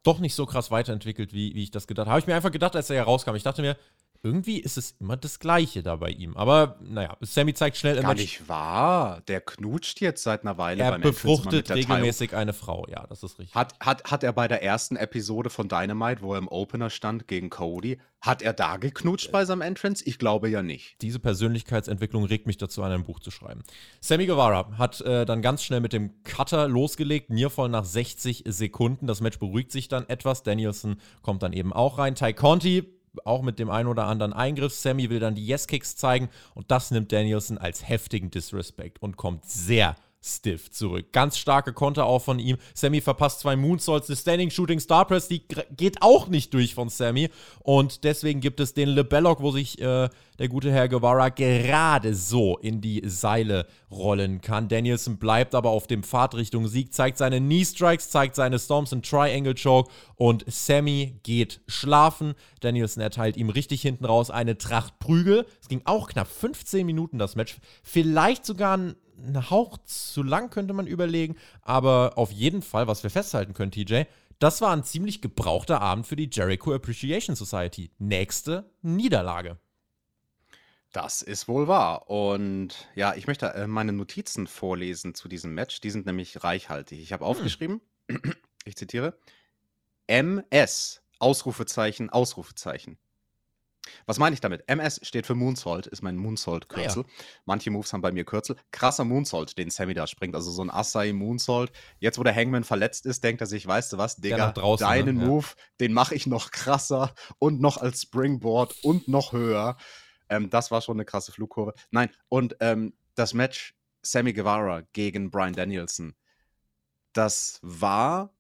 doch nicht so krass weiterentwickelt, wie, wie ich das gedacht habe. Habe ich mir einfach gedacht, als er herauskam. Ich dachte mir, irgendwie ist es immer das Gleiche da bei ihm. Aber naja, Sammy zeigt schnell Gar nicht wahr. Der knutscht jetzt seit einer Weile Er beim befruchtet regelmäßig eine Frau. Ja, das ist richtig. Hat, hat, hat er bei der ersten Episode von Dynamite, wo er im Opener stand gegen Cody, hat er da geknutscht bei seinem Entrance? Ich glaube ja nicht. Diese Persönlichkeitsentwicklung regt mich dazu an, ein Buch zu schreiben. Sammy Guevara hat äh, dann ganz schnell mit dem Cutter losgelegt, Nearfall nach 60 Sekunden. Das Match beruhigt sich dann etwas. Danielson kommt dann eben auch rein. Ty Conti auch mit dem einen oder anderen Eingriff. Sammy will dann die Yes-Kicks zeigen und das nimmt Danielson als heftigen Disrespect und kommt sehr stiff zurück. Ganz starke Konter auch von ihm. Sammy verpasst zwei Moonsaults. Die Standing Shooting Star Press, die geht auch nicht durch von Sammy. Und deswegen gibt es den LeBelloc, wo sich äh, der gute Herr Guevara gerade so in die Seile rollen kann. Danielson bleibt aber auf dem Pfad Richtung Sieg, zeigt seine Knee Strikes, zeigt seine Storms und Triangle Choke und Sammy geht schlafen. Danielson erteilt ihm richtig hinten raus eine Tracht Prügel. Es ging auch knapp 15 Minuten das Match. Vielleicht sogar ein ein Hauch zu lang, könnte man überlegen. Aber auf jeden Fall, was wir festhalten können, TJ, das war ein ziemlich gebrauchter Abend für die Jericho Appreciation Society. Nächste Niederlage. Das ist wohl wahr. Und ja, ich möchte äh, meine Notizen vorlesen zu diesem Match. Die sind nämlich reichhaltig. Ich habe aufgeschrieben, (clears throat) ich zitiere, MS, Ausrufezeichen, Ausrufezeichen. Was meine ich damit? MS steht für Moonsault, ist mein Moonsault-Kürzel. Manche Moves haben bei mir Kürzel. Krasser Moonsault, den Sammy da springt. Also so ein Assai Moonsault. Jetzt, wo der Hangman verletzt ist, denkt er sich, weißt du was, Digga, draußen, deinen ne? Ja. Move, den mache ich noch krasser und noch als Springboard und noch höher. Ähm, das war schon eine krasse Flugkurve. Nein, und ähm, das Match Sammy Guevara gegen Brian Danielson, das war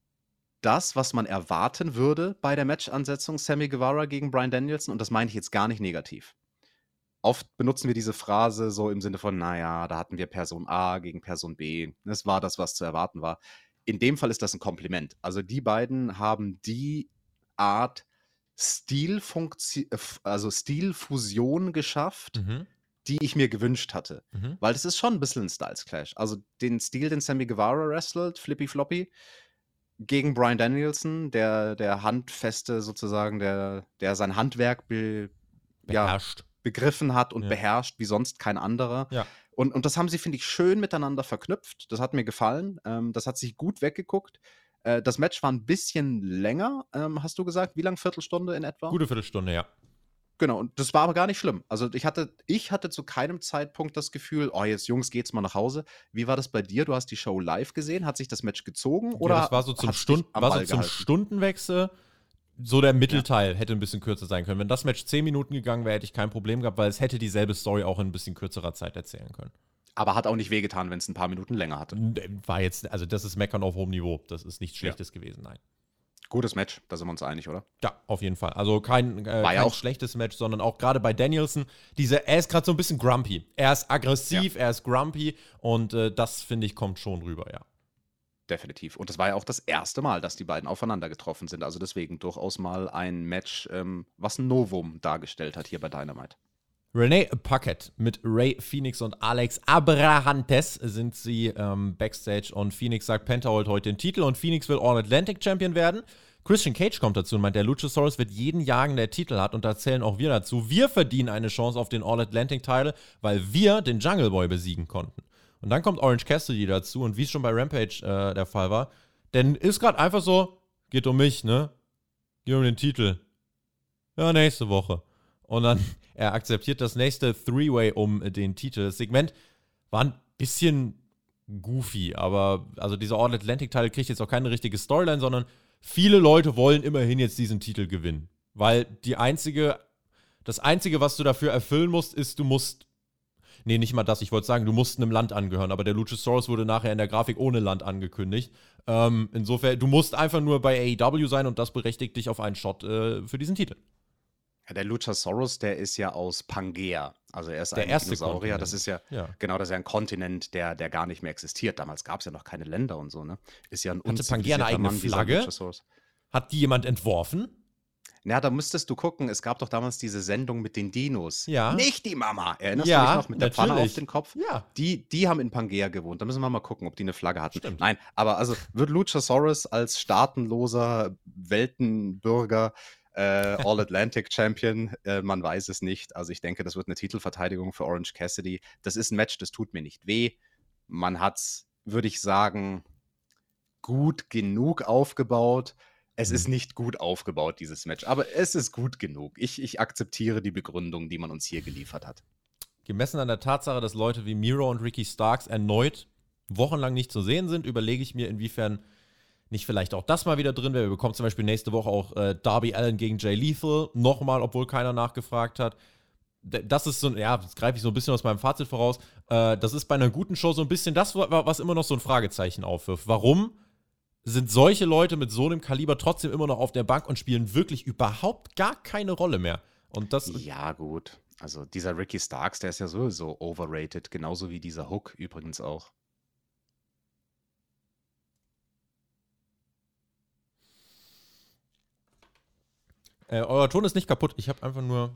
das, was man erwarten würde bei der Matchansetzung Sammy Guevara gegen Brian Danielson. Und das meine ich jetzt gar nicht negativ. Oft benutzen wir diese Phrase so im Sinne von, naja, da hatten wir Person A gegen Person B. Das war das, was zu erwarten war. In dem Fall ist das ein Kompliment. Also die beiden haben die Art Stilfunktion, also Stilfusion geschafft, Mhm. die ich mir gewünscht hatte. Mhm. Weil das ist schon ein bisschen ein Styles Clash. Also den Stil, den Sammy Guevara wrestelt, Flippy Floppy, gegen Brian Danielson, der, der Handfeste sozusagen, der, der sein Handwerk be, ja, Beherrscht. begriffen hat und Ja. beherrscht wie sonst kein anderer. Ja. Und, und das haben sie, finde ich, schön miteinander verknüpft. Das hat mir gefallen. Ähm, das hat sich gut weggeguckt. Äh, das Match war ein bisschen länger, ähm, hast du gesagt. Wie lang? Viertelstunde in etwa? Gute Viertelstunde, ja. Genau, und das war aber gar nicht schlimm. Also ich hatte, ich hatte zu keinem Zeitpunkt das Gefühl, oh, jetzt Jungs, geht's mal nach Hause. Wie war das bei dir? Du hast die Show live gesehen. Hat sich das Match gezogen? Oder ja, das war so zum, Stund war so zum? Stundenwechsel. So der Mittelteil hätte ein bisschen kürzer sein können. Wenn das Match 10 Minuten gegangen wäre, hätte ich kein Problem gehabt, weil es hätte dieselbe Story auch in ein bisschen kürzerer Zeit erzählen können. Aber hat auch nicht wehgetan, wenn es ein paar Minuten länger hatte. War jetzt, also das ist Meckern auf hohem Niveau. Das ist nichts Ja. Schlechtes gewesen, nein. Gutes Match, da sind wir uns einig, oder? Ja, auf jeden Fall. Also kein, äh, War ja kein auch- schlechtes Match, sondern auch gerade bei Danielson, diese, er ist gerade so ein bisschen grumpy. Er ist aggressiv, er ist grumpy und äh, das, finde ich, kommt schon rüber, ja. Definitiv. Und das war ja auch das erste Mal, dass die beiden aufeinander getroffen sind. Also deswegen durchaus mal ein Match, ähm, was ein Novum dargestellt hat hier bei Dynamite. Renee Puckett mit Ray Phoenix und Alex Abrahantes sind sie ähm, backstage und Phoenix sagt, Penta holt heute den Titel und Phoenix will All-Atlantic Champion werden. Christian Cage kommt dazu und meint, der Luchasaurus wird jeden jagen, der Titel hat und da zählen auch wir dazu. Wir verdienen eine Chance auf den All-Atlantic-Title, weil wir den Jungle Boy besiegen konnten. Und dann kommt Orange Cassidy dazu und wie es schon bei Rampage äh, der Fall war, denn ist gerade einfach so, geht um mich, ne? Geht um den Titel. Ja, nächste Woche. Und dann, er akzeptiert das nächste Three-Way um den Titel. Das Segment war ein bisschen goofy, aber also dieser All-Atlantic-Teil kriegt jetzt auch keine richtige Storyline, sondern viele Leute wollen immerhin jetzt diesen Titel gewinnen. Weil die einzige, das einzige, was du dafür erfüllen musst, ist, du musst, nee, nicht mal das, ich wollte sagen, du musst einem Land angehören, aber der Luchasaurus wurde nachher in der Grafik ohne Land angekündigt. Ähm, insofern, du musst einfach nur bei AEW sein und das berechtigt dich auf einen Shot äh, für diesen Titel. Ja, der Luchasaurus, der ist ja aus Pangea. Also er ist Der ein erste Dinosaurier. Kontinent. Das ist ja, Ja. genau, das ist ja ein Kontinent, der, der gar nicht mehr existiert. Damals gab es ja noch keine Länder und so, ne? Ist ja ein Hatte Pangea eine eigene Mann, Flagge? Hat die jemand entworfen? Na, da müsstest du gucken, es gab doch damals diese Sendung mit den Dinos. Ja. Nicht die Mama. Erinnerst Ja, du dich noch mit der Pfanne auf den Kopf? Ja. Die, die haben in Pangea gewohnt. Da müssen wir mal gucken, ob die eine Flagge hatten. Stimmt. Nein, aber also wird Luchasaurus als staatenloser Weltenbürger äh, All-Atlantic Champion, äh, man weiß es nicht. Also ich denke, das wird eine Titelverteidigung für Orange Cassidy. Das ist ein Match, das tut mir nicht weh. Man hat es, würde ich sagen, gut genug aufgebaut. Es ist Mhm. nicht gut aufgebaut, dieses Match, aber es ist gut genug. Ich, ich akzeptiere die Begründung, die man uns hier geliefert hat. Gemessen an der Tatsache, dass Leute wie Miro und Ricky Starks erneut wochenlang nicht zu sehen sind, überlege ich mir, inwiefern nicht vielleicht auch das mal wieder drin wäre. Wir bekommen zum Beispiel nächste Woche auch äh, Darby Allen gegen Jay Lethal. Nochmal, obwohl keiner nachgefragt hat. Das ist so, ein- ja, das greife ich so ein bisschen aus meinem Fazit voraus. Äh, das ist bei einer guten Show so ein bisschen das, wa- was immer noch so ein Fragezeichen aufwirft. Warum sind solche Leute mit so einem Kaliber trotzdem immer noch auf der Bank und spielen wirklich überhaupt gar keine Rolle mehr? Und das, Ja, gut. Also dieser Ricky Starks, der ist ja sowieso overrated, genauso wie dieser Hook übrigens auch. Äh, euer Ton ist nicht kaputt. Ich habe einfach nur.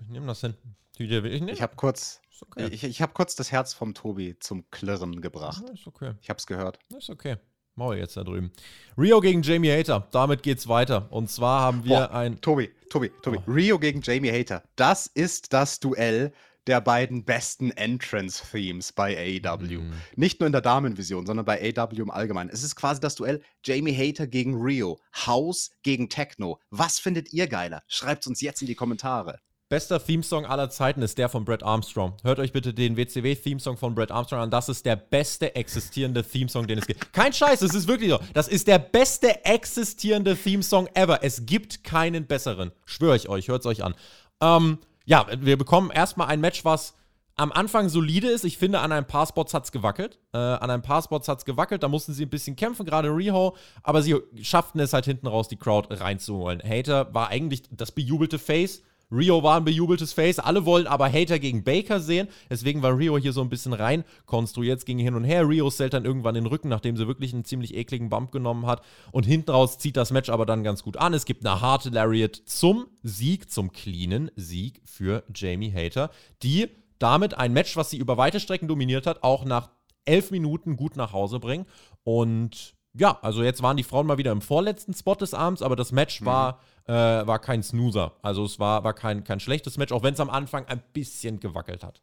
Ich nehme das hin. Die Idee will ich nicht. Ich habe kurz, okay. ich, ich hab kurz das Herz vom Tobi zum Klirren gebracht. Ja, ist okay. Ich habe es gehört. Ist okay. Maul jetzt da drüben. Rio gegen Jamie Hater. Damit geht's weiter. Und zwar haben wir Boah, ein. Tobi, Tobi, Tobi. Oh. Rio gegen Jamie Hater. Das ist das Duell der beiden besten Entrance-Themes bei AEW. Mhm. Nicht nur in der Damenvision, sondern bei AEW im Allgemeinen. Es ist quasi das Duell Jamie Hater gegen Rio. House gegen Techno. Was findet ihr geiler? Schreibt uns jetzt in die Kommentare. Bester Themesong aller Zeiten ist der von Brett Armstrong. Hört euch bitte den WCW-Themesong von Brett Armstrong an. Das ist der beste existierende Themesong, den es gibt. Kein Scheiß, es ist wirklich so. Das ist der beste existierende Themesong ever. Es gibt keinen besseren. Schwöre ich euch, hört es euch an. Ähm, ja, wir bekommen erstmal ein Match, was am Anfang solide ist. Ich finde, an ein paar Spots hat es gewackelt. Äh, an ein paar Spots hat es gewackelt. Da mussten sie ein bisschen kämpfen, gerade Riho. Aber sie schafften es halt hinten raus, die Crowd reinzuholen. Hater war eigentlich das bejubelte Face. Rio war ein bejubeltes Face. Alle wollen aber Hater gegen Baker sehen. Deswegen war Rio hier so ein bisschen rein konstruiert. Es ging hin und her. Rio stellt dann irgendwann den Rücken, nachdem sie wirklich einen ziemlich ekligen Bump genommen hat. Und hinten raus zieht das Match aber dann ganz gut an. Es gibt eine harte Lariat zum Sieg, zum cleanen Sieg für Jamie Hater, die damit ein Match, was sie über weite Strecken dominiert hat, auch nach elf Minuten gut nach Hause bringen. Und ja, also jetzt waren die Frauen mal wieder im vorletzten Spot des Abends, aber das Match war, äh, war kein Snoozer. Also es war, war kein, kein schlechtes Match, auch wenn es am Anfang ein bisschen gewackelt hat.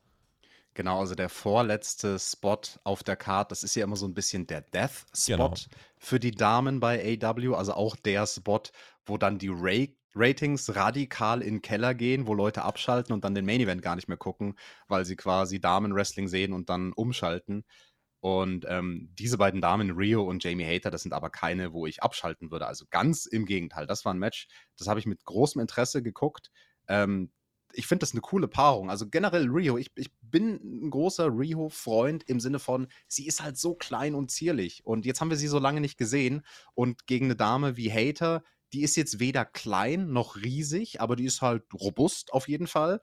Genau, also der vorletzte Spot auf der Card, das ist ja immer so ein bisschen der Death-Spot Genau. für die Damen bei AW, also auch der Spot, wo dann die Ra Ratings radikal in den Keller gehen, wo Leute abschalten und dann den Main Event gar nicht mehr gucken, weil sie quasi Damen-Wrestling sehen und dann umschalten. Und ähm, diese beiden Damen, Rio und Jamie Hater, das sind aber keine, wo ich abschalten würde. Also ganz im Gegenteil. Das war ein Match, das habe ich mit großem Interesse geguckt. Ähm, ich finde das eine coole Paarung. Also generell Rio, ich, ich bin ein großer Rio-Freund im Sinne von, sie ist halt so klein und zierlich. Und jetzt haben wir sie so lange nicht gesehen. Und gegen eine Dame wie Hater, die ist jetzt weder klein noch riesig, aber die ist halt robust auf jeden Fall.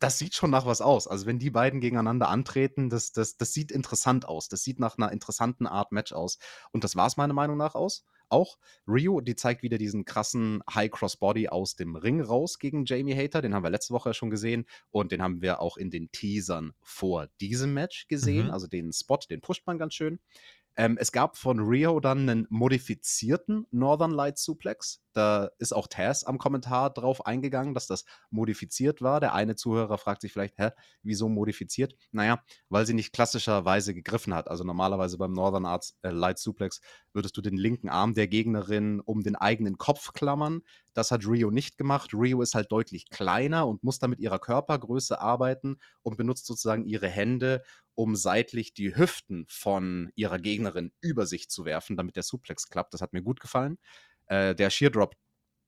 Das sieht schon nach was aus. Also wenn die beiden gegeneinander antreten, das, das, das sieht interessant aus. Das sieht nach einer interessanten Art Match aus. Und das war es meiner Meinung nach aus. Auch Rio, die zeigt wieder diesen krassen High Cross Body aus dem Ring raus gegen Jamie Hater. Den haben wir letzte Woche schon gesehen und den haben wir auch in den Teasern vor diesem Match gesehen. Mhm. Also den Spot, den pusht man ganz schön. Ähm, es gab von Rio dann einen modifizierten Northern Light Suplex. Da ist auch Taz am Kommentar drauf eingegangen, dass das modifiziert war. Der eine Zuhörer fragt sich vielleicht, hä, wieso modifiziert? Naja, weil sie nicht klassischerweise gegriffen hat. Also normalerweise beim Northern Arts, äh, Light Suplex würdest du den linken Arm der Gegnerin um den eigenen Kopf klammern. Das hat Rio nicht gemacht. Rio ist halt deutlich kleiner und muss da mit ihrer Körpergröße arbeiten und benutzt sozusagen ihre Hände, um seitlich die Hüften von ihrer Gegnerin über sich zu werfen, damit der Suplex klappt. Das hat mir gut gefallen. Äh, der Sheer Drop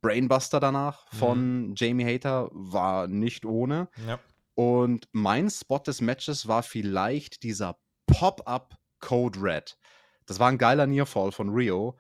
Brainbuster danach von Jamie Hater war nicht ohne. Ja. Und mein Spot des Matches war vielleicht dieser Pop-Up Code Red. Das war ein geiler Nearfall von Rio.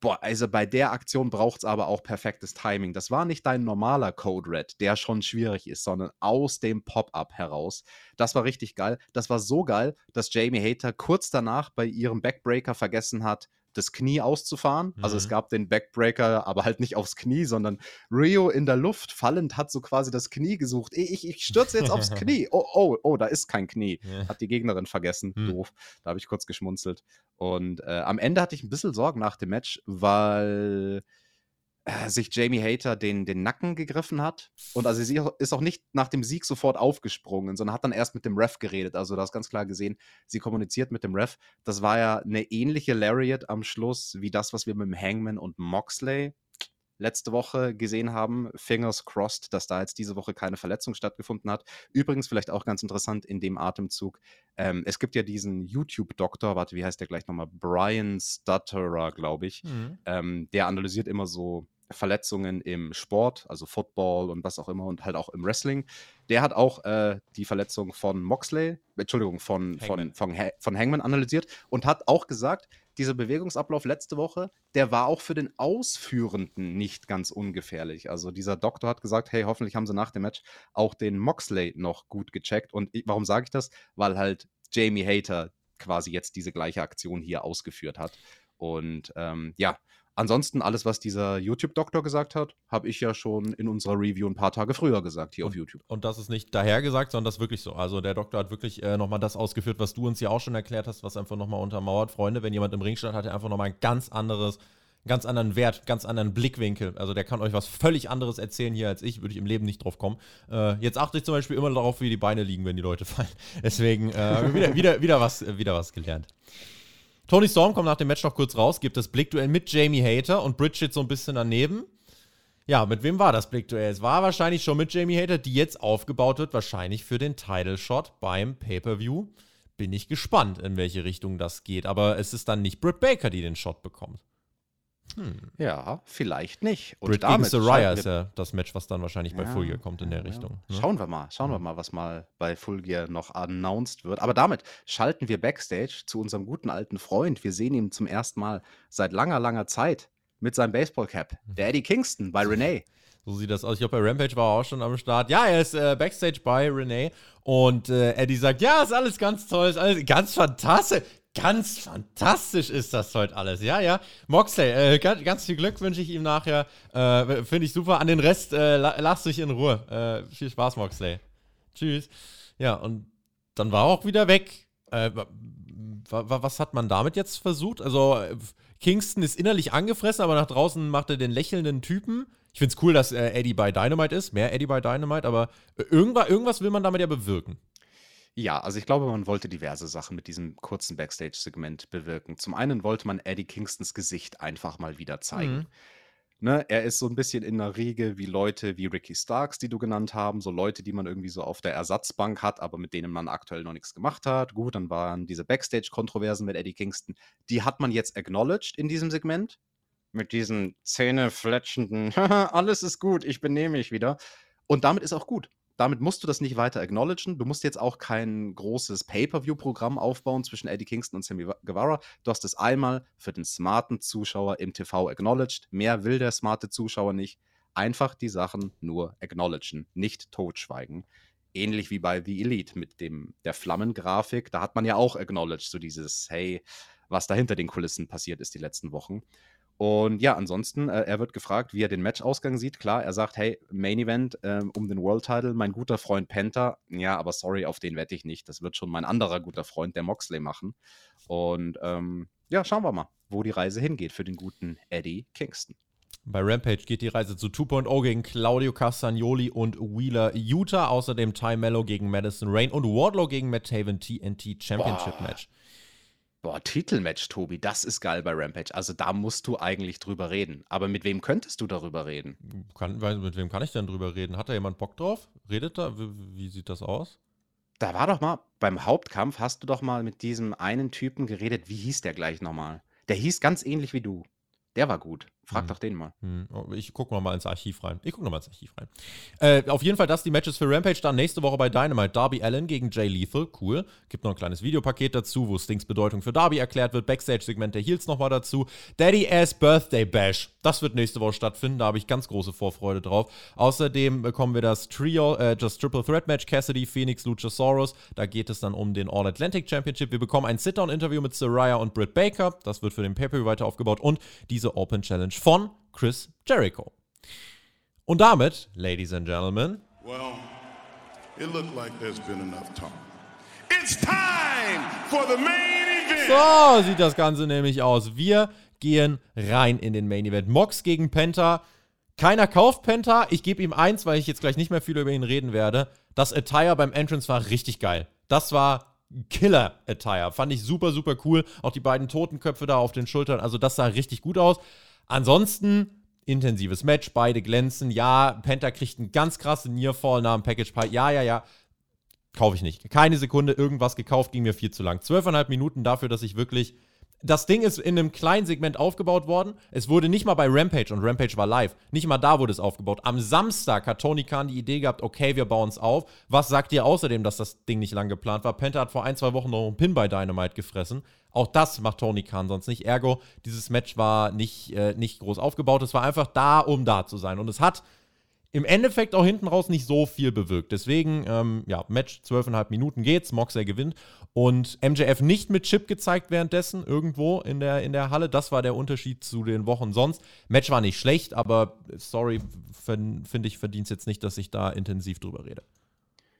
Boah, also bei der Aktion braucht es aber auch perfektes Timing. Das war nicht dein normaler Code Red, der schon schwierig ist, sondern aus dem Pop-Up heraus. Das war richtig geil. Das war so geil, dass Jamie Hater kurz danach bei ihrem Backbreaker vergessen hat, das Knie auszufahren. Also es Mhm. gab den Backbreaker, aber halt nicht aufs Knie, sondern Rio in der Luft fallend hat so quasi das Knie gesucht. Ich, ich, stürze jetzt aufs Knie. (laughs) Oh, oh, oh, da ist kein Knie. Ja. Hat die Gegnerin vergessen. Hm. Doof. Da habe ich kurz geschmunzelt. Und äh, am Ende hatte ich ein bisschen Sorgen nach dem Match, weil äh, sich Jamie Hater den, den Nacken gegriffen hat. Und also sie ist auch nicht nach dem Sieg sofort aufgesprungen, sondern hat dann erst mit dem Ref geredet. Also da ist ganz klar gesehen, sie kommuniziert mit dem Ref. Das war ja eine ähnliche Lariat am Schluss wie das, was wir mit dem Hangman und Moxley letzte Woche gesehen haben. Fingers crossed, dass da jetzt diese Woche keine Verletzung stattgefunden hat. Übrigens, vielleicht auch ganz interessant in dem Atemzug, ähm, es gibt ja diesen YouTube-Doktor, warte, wie heißt der gleich nochmal? Brian Stutterer, glaube ich. Mhm. Ähm, der analysiert immer so Verletzungen im Sport, also Football und was auch immer und halt auch im Wrestling. Der hat auch äh, die Verletzung von Moxley, Entschuldigung, von Hangman. Von, von, von Hangman analysiert und hat auch gesagt, dieser Bewegungsablauf letzte Woche, der war auch für den Ausführenden nicht ganz ungefährlich. Also dieser Doktor hat gesagt, hey, hoffentlich haben sie nach dem Match auch den Moxley noch gut gecheckt. Und warum sage ich das? Weil halt Jamie Hater quasi jetzt diese gleiche Aktion hier ausgeführt hat. Und ähm, ja, Ansonsten alles, was dieser YouTube-Doktor gesagt hat, habe ich ja schon in unserer Review ein paar Tage früher gesagt hier und, auf YouTube. Und das ist nicht daher gesagt, sondern das ist wirklich so. Also der Doktor hat wirklich äh, nochmal das ausgeführt, was du uns ja auch schon erklärt hast, was einfach nochmal untermauert. Freunde, wenn jemand im Ring stand, hat er einfach nochmal ein ganz anderes, ganz anderen Wert, ganz anderen Blickwinkel. Also der kann euch was völlig anderes erzählen hier als ich, würde ich im Leben nicht drauf kommen. Äh, jetzt achte ich zum Beispiel immer darauf, wie die Beine liegen, wenn die Leute (laughs) fallen. Deswegen äh, wieder, wieder, wieder, was, wieder was gelernt. Tony Storm kommt nach dem Match noch kurz raus, gibt das Blickduell mit Jamie Hater und Bridget so ein bisschen daneben. Ja, mit wem war das Blickduell? Es war wahrscheinlich schon mit Jamie Hater, die jetzt aufgebaut wird, wahrscheinlich für den Title Shot beim Pay-Per-View. Bin ich gespannt, in welche Richtung das geht. Aber es ist dann nicht Britt Baker, die den Shot bekommt. Hm. Ja, vielleicht nicht. Und Britt damit gegen Soraya ist ja das Match, was dann wahrscheinlich ja, bei Full Gear kommt in der ja. Richtung. Ne? Schauen wir mal, schauen wir mal, was mal bei Full Gear noch announced wird. Aber damit schalten wir Backstage zu unserem guten alten Freund. Wir sehen ihn zum ersten Mal seit langer, langer Zeit mit seinem Baseball-Cap. Der Eddie Kingston bei Renee. So sieht das aus. Ich glaube, bei Rampage war er auch schon am Start. Ja, er ist äh, Backstage bei Renee und äh, Eddie sagt, ja, ist alles ganz toll, ist alles ganz fantastisch. Ganz fantastisch ist das heute alles. Ja, ja. Moxley, äh, ganz, ganz, viel Glück wünsche ich ihm nachher. Äh, Finde ich super. An den Rest äh, lass dich in Ruhe. Äh, viel Spaß, Moxley. Tschüss. Ja, und dann war er auch wieder weg. Äh, was hat man damit jetzt versucht? Also, Kingston ist innerlich angefressen, aber nach draußen macht er den lächelnden Typen. Ich finde es cool, dass äh, Eddie bei Dynamite ist. Mehr Eddie bei Dynamite, aber irgendwas, irgendwas will man damit ja bewirken. Ja, also ich glaube, man wollte diverse Sachen mit diesem kurzen Backstage-Segment bewirken. Zum einen wollte man Eddie Kingstons Gesicht einfach mal wieder zeigen. Mhm. Ne, er ist so ein bisschen in der Riege wie Leute wie Ricky Starks, die du genannt haben, so Leute, die man irgendwie so auf der Ersatzbank hat, aber mit denen man aktuell noch nichts gemacht hat. Gut, dann waren diese Backstage-Kontroversen mit Eddie Kingston, die hat man jetzt acknowledged in diesem Segment. Mit diesen zähnefletschenden, (laughs) alles ist gut, ich benehme mich wieder. Und damit ist auch gut damit musst du das nicht weiter acknowledgen. Du musst jetzt auch kein großes Pay-Per-View-Programm aufbauen zwischen Eddie Kingston und Sammy Guevara. Du hast es einmal für den smarten Zuschauer im TV acknowledged. Mehr will der smarte Zuschauer nicht. Einfach die Sachen nur acknowledgen, nicht totschweigen. Ähnlich wie bei The Elite mit dem, der Flammengrafik. Da hat man ja auch acknowledged, so dieses, hey, was da hinter den Kulissen passiert ist die letzten Wochen. Und ja, ansonsten, äh, er wird gefragt, wie er den Matchausgang sieht. Klar, er sagt, hey, Main Event äh, um den World Title, mein guter Freund Penta. Ja, aber sorry, auf den wette ich nicht. Das wird schon mein anderer guter Freund, der Moxley, machen. Und ähm, ja, schauen wir mal, wo die Reise hingeht für den guten Eddie Kingston. Bei Rampage geht die Reise zu 2.0 gegen Claudio Castagnoli und Wheeler Utah. Außerdem Ty Mello gegen Madison Rain und Wardlow gegen Matt Taven TNT Championship. Match. Boah, Titelmatch, Tobi, das ist geil bei Rampage. Also da musst du eigentlich drüber reden. Aber mit wem könntest du darüber reden? Kann, mit wem kann ich denn drüber reden? Hat da jemand Bock drauf? Redet da? Wie, wie sieht das aus? Da war doch mal, beim Hauptkampf hast du doch mal mit diesem einen Typen geredet. Wie hieß der gleich nochmal? Der hieß ganz ähnlich wie du. Der war gut. Frag hm. doch den mal. Hm. Ich gucke noch mal ins Archiv rein. Ich gucke mal ins Archiv rein. Äh, auf jeden Fall das die Matches für Rampage dann nächste Woche bei Dynamite. Darby Allen gegen Jay Lethal. Cool. Gibt noch ein kleines Videopaket dazu, wo Stings Bedeutung für Darby erklärt wird. Backstage-Segment der Heels noch mal dazu. Daddy Ass Birthday Bash. Das wird nächste Woche stattfinden. Da habe ich ganz große Vorfreude drauf. Außerdem bekommen wir das Trio, äh, das Triple Threat Match. Cassidy, Phoenix, Luchasaurus. Da geht es dann um den All-Atlantic Championship. Wir bekommen ein Sit-Down-Interview mit Soraya und Britt Baker. Das wird für den Pay-Per-View weiter aufgebaut. Und diese Open Challenge von Chris Jericho. Und damit, Ladies and Gentlemen, well, it looked like there's been enough talk. It's time for the main event. So sieht das Ganze nämlich aus. Wir gehen rein in den Main Event. Mox gegen Penta. Keiner kauft Penta. Ich gebe ihm eins, weil ich jetzt gleich nicht mehr viel über ihn reden werde. Das Attire beim Entrance war richtig geil. Das war Killer-Attire. Fand ich super, super cool. Auch die beiden Totenköpfe da auf den Schultern. Also, das sah richtig gut aus. Ansonsten intensives Match, beide glänzen. Ja, Penta kriegt einen ganz krassen Nearfall nach dem Package Pie. Ja, ja, ja. Kaufe ich nicht. Keine Sekunde irgendwas gekauft, ging mir viel zu lang. Zwölfeinhalb Minuten dafür, dass ich wirklich das Ding ist in einem kleinen Segment aufgebaut worden. Es wurde nicht mal bei Rampage und Rampage war live. Nicht mal da wurde es aufgebaut. Am Samstag hat Tony Khan die Idee gehabt, okay, wir bauen es auf. Was sagt ihr außerdem, dass das Ding nicht lang geplant war? Penta hat vor ein, zwei Wochen noch einen Pin bei Dynamite gefressen. Auch das macht Tony Khan sonst nicht. Ergo, dieses Match war nicht, äh, nicht groß aufgebaut. Es war einfach da, um da zu sein. Und es hat im Endeffekt auch hinten raus nicht so viel bewirkt. Deswegen, ähm, ja, Match 12,5 Minuten geht's, Moxley gewinnt. Und MJF nicht mit Chip gezeigt währenddessen irgendwo in der, in der Halle. Das war der Unterschied zu den Wochen sonst. Match war nicht schlecht, aber sorry, finde ich, verdient es jetzt nicht, dass ich da intensiv drüber rede.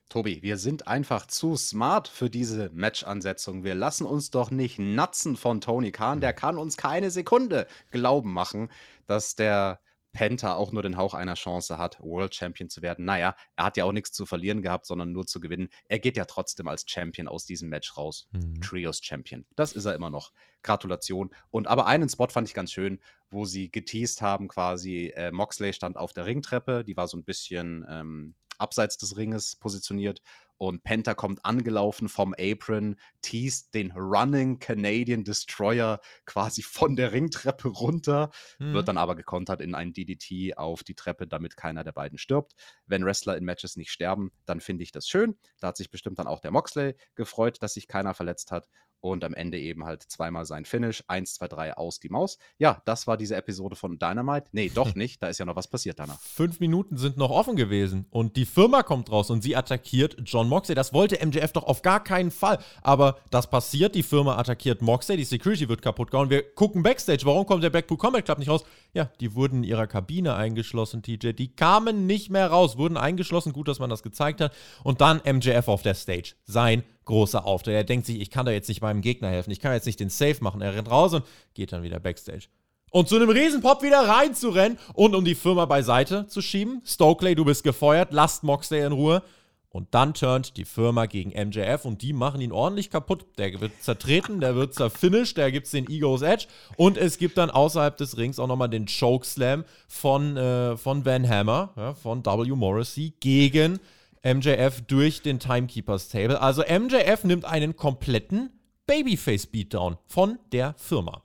Tobi, wir sind einfach zu smart für diese Match-Ansetzung. Wir lassen uns doch nicht natzen von Tony Khan. Der kann uns keine Sekunde glauben machen, dass der Penta auch nur den Hauch einer Chance hat, World Champion zu werden. Naja, er hat ja auch nichts zu verlieren gehabt, sondern nur zu gewinnen. Er geht ja trotzdem als Champion aus diesem Match raus. Mhm. Trios Champion. Das ist er immer noch. Gratulation. Und aber einen Spot fand ich ganz schön, wo sie geteased haben quasi. Äh, Moxley stand auf der Ringtreppe, die war so ein bisschen ähm, abseits des Ringes positioniert und Penta kommt angelaufen vom Apron, teast den Running Canadian Destroyer quasi von der Ringtreppe runter, mhm. wird dann aber gekontert in ein DDT auf die Treppe, damit keiner der beiden stirbt. Wenn Wrestler in Matches nicht sterben, dann finde ich das schön. Da hat sich bestimmt dann auch der Moxley gefreut, dass sich keiner verletzt hat und am Ende eben halt zweimal sein Finish. 1, 2, 3 aus die Maus. Ja, das war diese Episode von Dynamite. Nee, doch (laughs) nicht. Da ist ja noch was passiert danach. Fünf Minuten sind noch offen gewesen und die Firma kommt raus und sie attackiert John Moxley. Das wollte MJF doch auf gar keinen Fall. Aber das passiert. Die Firma attackiert Moxley. Die Security wird kaputt gehauen. Wir gucken Backstage. Warum kommt der Blackpool Combat Club nicht raus? Ja, die wurden in ihrer Kabine eingeschlossen, TJ. Die kamen nicht mehr raus, wurden eingeschlossen. Gut, dass man das gezeigt hat. Und dann MJF auf der Stage. Sein großer Auftritt. Er denkt sich, ich kann da jetzt nicht meinem Gegner helfen, ich kann jetzt nicht den Safe machen. Er rennt raus und geht dann wieder Backstage. Und zu einem Riesenpop wieder reinzurennen und um die Firma beiseite zu schieben. Stokely, du bist gefeuert, lasst Moxley in Ruhe. Und dann turnt die Firma gegen MJF und die machen ihn ordentlich kaputt. Der wird zertreten, der wird zerfinished, da gibt es den Ego's Edge. Und es gibt dann außerhalb des Rings auch nochmal den Chokeslam von, äh, von Van Hammer, ja, von W. Morrissey gegen MJF durch den Timekeepers Table. Also MJF nimmt einen kompletten Babyface-Beatdown von der Firma.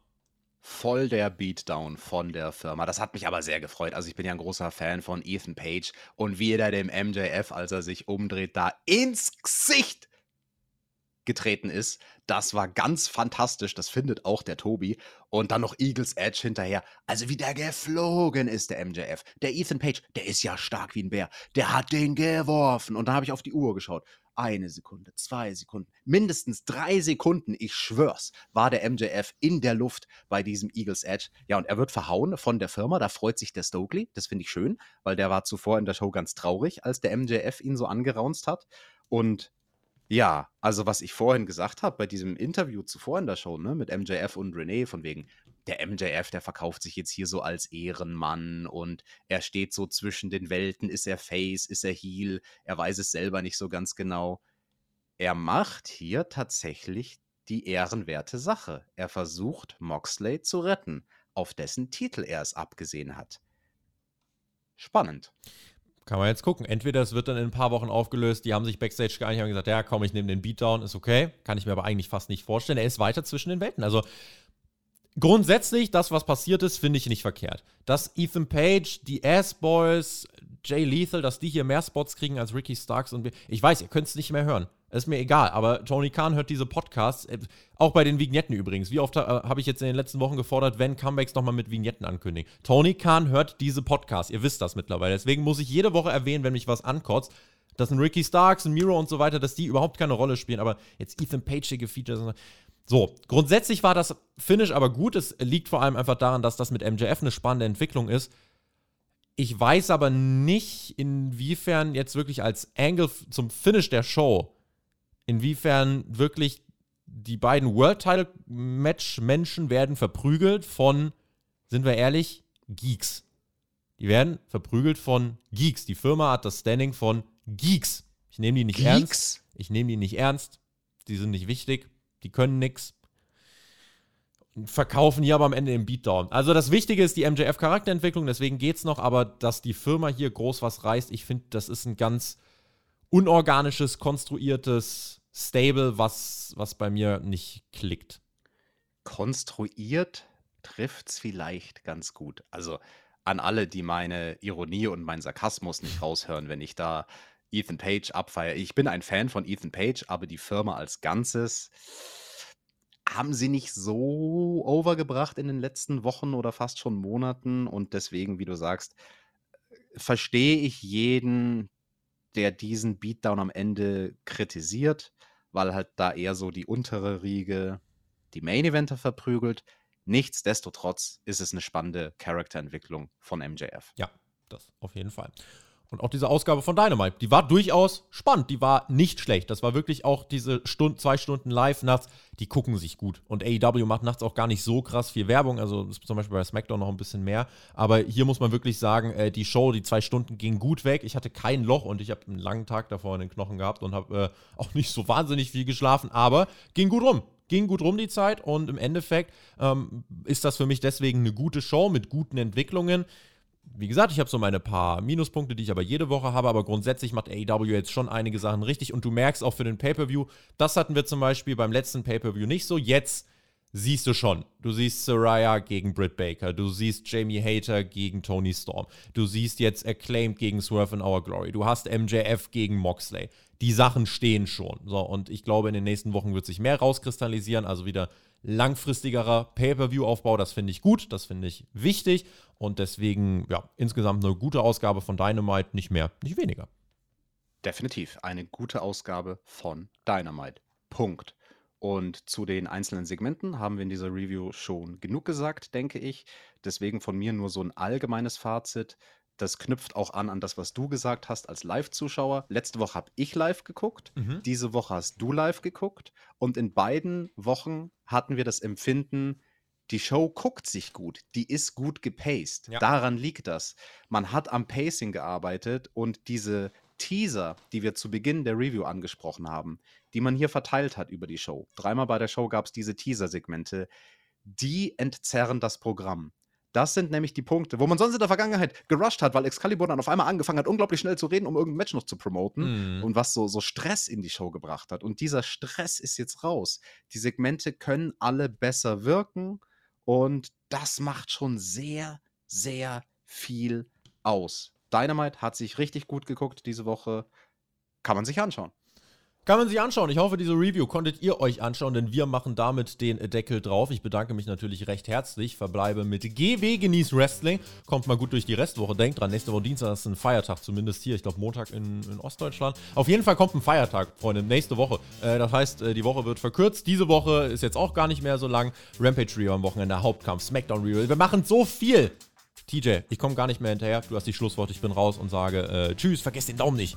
Voll der Beatdown von der Firma. Das hat mich aber sehr gefreut. Also ich bin ja ein großer Fan von Ethan Page und wie er dem MJF, als er sich umdreht, da ins Gesicht getreten ist. Das war ganz fantastisch. Das findet auch der Tobi. Und dann noch Eagles Edge hinterher. Also wie der geflogen ist, der MJF. Der Ethan Page, der ist ja stark wie ein Bär. Der hat den geworfen. Und dann habe ich auf die Uhr geschaut. Eine Sekunde, zwei Sekunden, mindestens drei Sekunden, ich schwör's, war der MJF in der Luft bei diesem Eagles Edge. Ja, und er wird verhauen von der Firma. Da freut sich der Stokely. Das finde ich schön, weil der war zuvor in der Show ganz traurig, als der MJF ihn so angeraunzt hat. Und ja, also was ich vorhin gesagt habe bei diesem Interview zuvor in der Show, ne, mit MJF und Renee, von wegen, der MJF, der verkauft sich jetzt hier so als Ehrenmann und er steht so zwischen den Welten, ist er Face, ist er Heel, er weiß es selber nicht so ganz genau. Er macht hier tatsächlich die ehrenwerte Sache. Er versucht, Moxley zu retten, auf dessen Titel er es abgesehen hat. Spannend. Kann man jetzt gucken. Entweder es wird dann in ein paar Wochen aufgelöst, die haben sich Backstage geeinigt und gesagt, ja, komm, ich nehme den Beatdown, ist okay. Kann ich mir aber eigentlich fast nicht vorstellen. Er ist weiter zwischen den Welten. Also grundsätzlich, das, was passiert ist, finde ich nicht verkehrt. Dass Ethan Page, die Ass-Boys, Jay Lethal, dass die hier mehr Spots kriegen als Ricky Starks und ich weiß, ihr könnt es nicht mehr hören. Ist mir egal, aber Tony Khan hört diese Podcasts, äh, auch bei den Vignetten übrigens. Wie oft äh, habe ich jetzt in den letzten Wochen gefordert, wenn Comebacks nochmal mit Vignetten ankündigen? Tony Khan hört diese Podcasts, ihr wisst das mittlerweile. Deswegen muss ich jede Woche erwähnen, wenn mich was ankotzt, dass ein Ricky Starks, ein Miro und so weiter, dass die überhaupt keine Rolle spielen, aber jetzt Ethan Page hier gefeatured. So, grundsätzlich war das Finish aber gut. Es liegt vor allem einfach daran, dass das mit MJF eine spannende Entwicklung ist. Ich weiß aber nicht, inwiefern jetzt wirklich als Angle zum Finish der Show, inwiefern wirklich die beiden World Title Match Menschen werden verprügelt von, sind wir ehrlich, Geeks. Die werden verprügelt von Geeks. Die Firma hat das Standing von Geeks. Ich nehme die nicht Geeks? ernst. Ich nehme die nicht ernst. Die sind nicht wichtig. Die können nichts. Verkaufen hier aber am Ende im Beatdown. Also das Wichtige ist die MJF-Charakterentwicklung, deswegen geht es noch, aber dass die Firma hier groß was reißt, ich finde, das ist ein ganz unorganisches, konstruiertes Stable, was, was bei mir nicht klickt. Konstruiert trifft es vielleicht ganz gut. Also an alle, die meine Ironie und meinen Sarkasmus nicht raushören, wenn ich da Ethan Page abfeiere. Ich bin ein Fan von Ethan Page, aber die Firma als Ganzes haben sie nicht so overgebracht in den letzten Wochen oder fast schon Monaten. Und deswegen, wie du sagst, verstehe ich jeden, der diesen Beatdown am Ende kritisiert, weil halt da eher so die untere Riege die Main Eventer verprügelt. Nichtsdestotrotz ist es eine spannende Charakterentwicklung von MJF. Ja, das auf jeden Fall. Und auch diese Ausgabe von Dynamite, die war durchaus spannend, die war nicht schlecht. Das war wirklich auch diese Stund, zwei Stunden live nachts, die gucken sich gut. Und AEW macht nachts auch gar nicht so krass viel Werbung, also zum Beispiel bei SmackDown noch ein bisschen mehr. Aber hier muss man wirklich sagen, äh, die Show, die zwei Stunden ging gut weg. Ich hatte kein Loch und ich habe einen langen Tag davor in den Knochen gehabt und habe äh, auch nicht so wahnsinnig viel geschlafen, aber ging gut rum ging gut rum die Zeit und im Endeffekt ähm, ist das für mich deswegen eine gute Show mit guten Entwicklungen wie gesagt, ich habe so meine paar Minuspunkte, die ich aber jede Woche habe, aber grundsätzlich macht AEW jetzt schon einige Sachen richtig und du merkst auch für den Pay-Per-View, das hatten wir zum Beispiel beim letzten Pay-Per-View nicht so. Jetzt siehst du schon. Du siehst Soraya gegen Britt Baker, du siehst Jamie Hater gegen Tony Storm, du siehst jetzt Acclaimed gegen Swerve in Our Glory, du hast MJF gegen Moxley. Die Sachen stehen schon. So, und ich glaube, in den nächsten Wochen wird sich mehr rauskristallisieren, also wieder langfristigerer Pay-per-view-Aufbau. Das finde ich gut, das finde ich wichtig und deswegen, ja, insgesamt eine gute Ausgabe von Dynamite, nicht mehr, nicht weniger. Definitiv eine gute Ausgabe von Dynamite. Punkt. Und zu den einzelnen Segmenten haben wir in dieser Review schon genug gesagt, denke ich. Deswegen von mir nur so ein allgemeines Fazit. Das knüpft auch an an das, was du gesagt hast als Live-Zuschauer. Letzte Woche habe ich live geguckt, mhm. diese Woche hast du live geguckt und in beiden Wochen hatten wir das Empfinden, die Show guckt sich gut, die ist gut gepaced. Ja. Daran liegt das. Man hat am Pacing gearbeitet und diese Teaser, die wir zu Beginn der Review angesprochen haben, die man hier verteilt hat über die Show. Dreimal bei der Show gab es diese Teaser-Segmente, die entzerren das Programm. Das sind nämlich die Punkte, wo man sonst in der Vergangenheit gerusht hat, weil Excalibur dann auf einmal angefangen hat, unglaublich schnell zu reden, um irgendein Match noch zu promoten mm. und was so, so Stress in die Show gebracht hat. Und dieser Stress ist jetzt raus. Die Segmente können alle besser wirken und das macht schon sehr, sehr viel aus. Dynamite hat sich richtig gut geguckt diese Woche. Kann man sich anschauen. Kann man sich anschauen. Ich hoffe, diese Review konntet ihr euch anschauen, denn wir machen damit den Deckel drauf. Ich bedanke mich natürlich recht herzlich. Verbleibe mit GW Genieß Wrestling. Kommt mal gut durch die Restwoche. Denkt dran, nächste Woche Dienstag ist ein Feiertag, zumindest hier. Ich glaube, Montag in, in, Ostdeutschland. Auf jeden Fall kommt ein Feiertag, Freunde, nächste Woche. Äh, das heißt, äh, die Woche wird verkürzt. Diese Woche ist jetzt auch gar nicht mehr so lang. Rampage Review am Wochenende, Hauptkampf, Smackdown Review. Wir machen so viel. TJ, ich komme gar nicht mehr hinterher. Du hast die Schlusswort. Ich bin raus und sage äh, Tschüss, vergesst den Daumen nicht.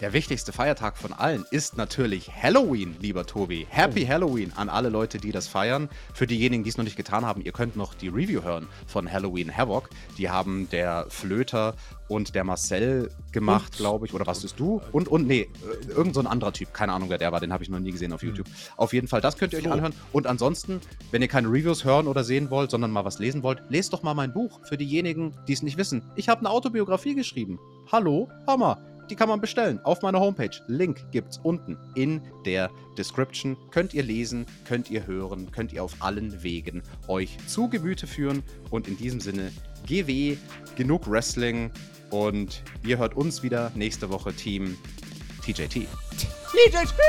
Der wichtigste Feiertag von allen ist natürlich Halloween, lieber Tobi. Happy oh. Halloween an alle Leute, die das feiern. Für diejenigen, die es noch nicht getan haben, ihr könnt noch die Review hören von Halloween Havoc. Die haben der Flöter und der Marcel gemacht, glaube ich. Oder was bist du? Und, und, nee, äh, irgend so ein anderer Typ. Keine Ahnung, wer der war. Den habe ich noch nie gesehen auf hm. YouTube. Mhm. Auf jeden Fall, das könnt ihr euch so. anhören. Und ansonsten, wenn ihr keine Reviews hören oder sehen wollt, sondern mal was lesen wollt, lest doch mal mein Buch. Für diejenigen, die es nicht wissen. Ich habe eine Autobiografie geschrieben. Hallo, Hammer die kann man bestellen auf meiner Homepage. Link gibt's unten in der Description. Könnt ihr lesen, könnt ihr hören, könnt ihr auf allen Wegen euch zu Gemüte führen. Und in diesem Sinne, GW, genug Wrestling. Und ihr hört uns wieder nächste Woche Team TJT. TJT!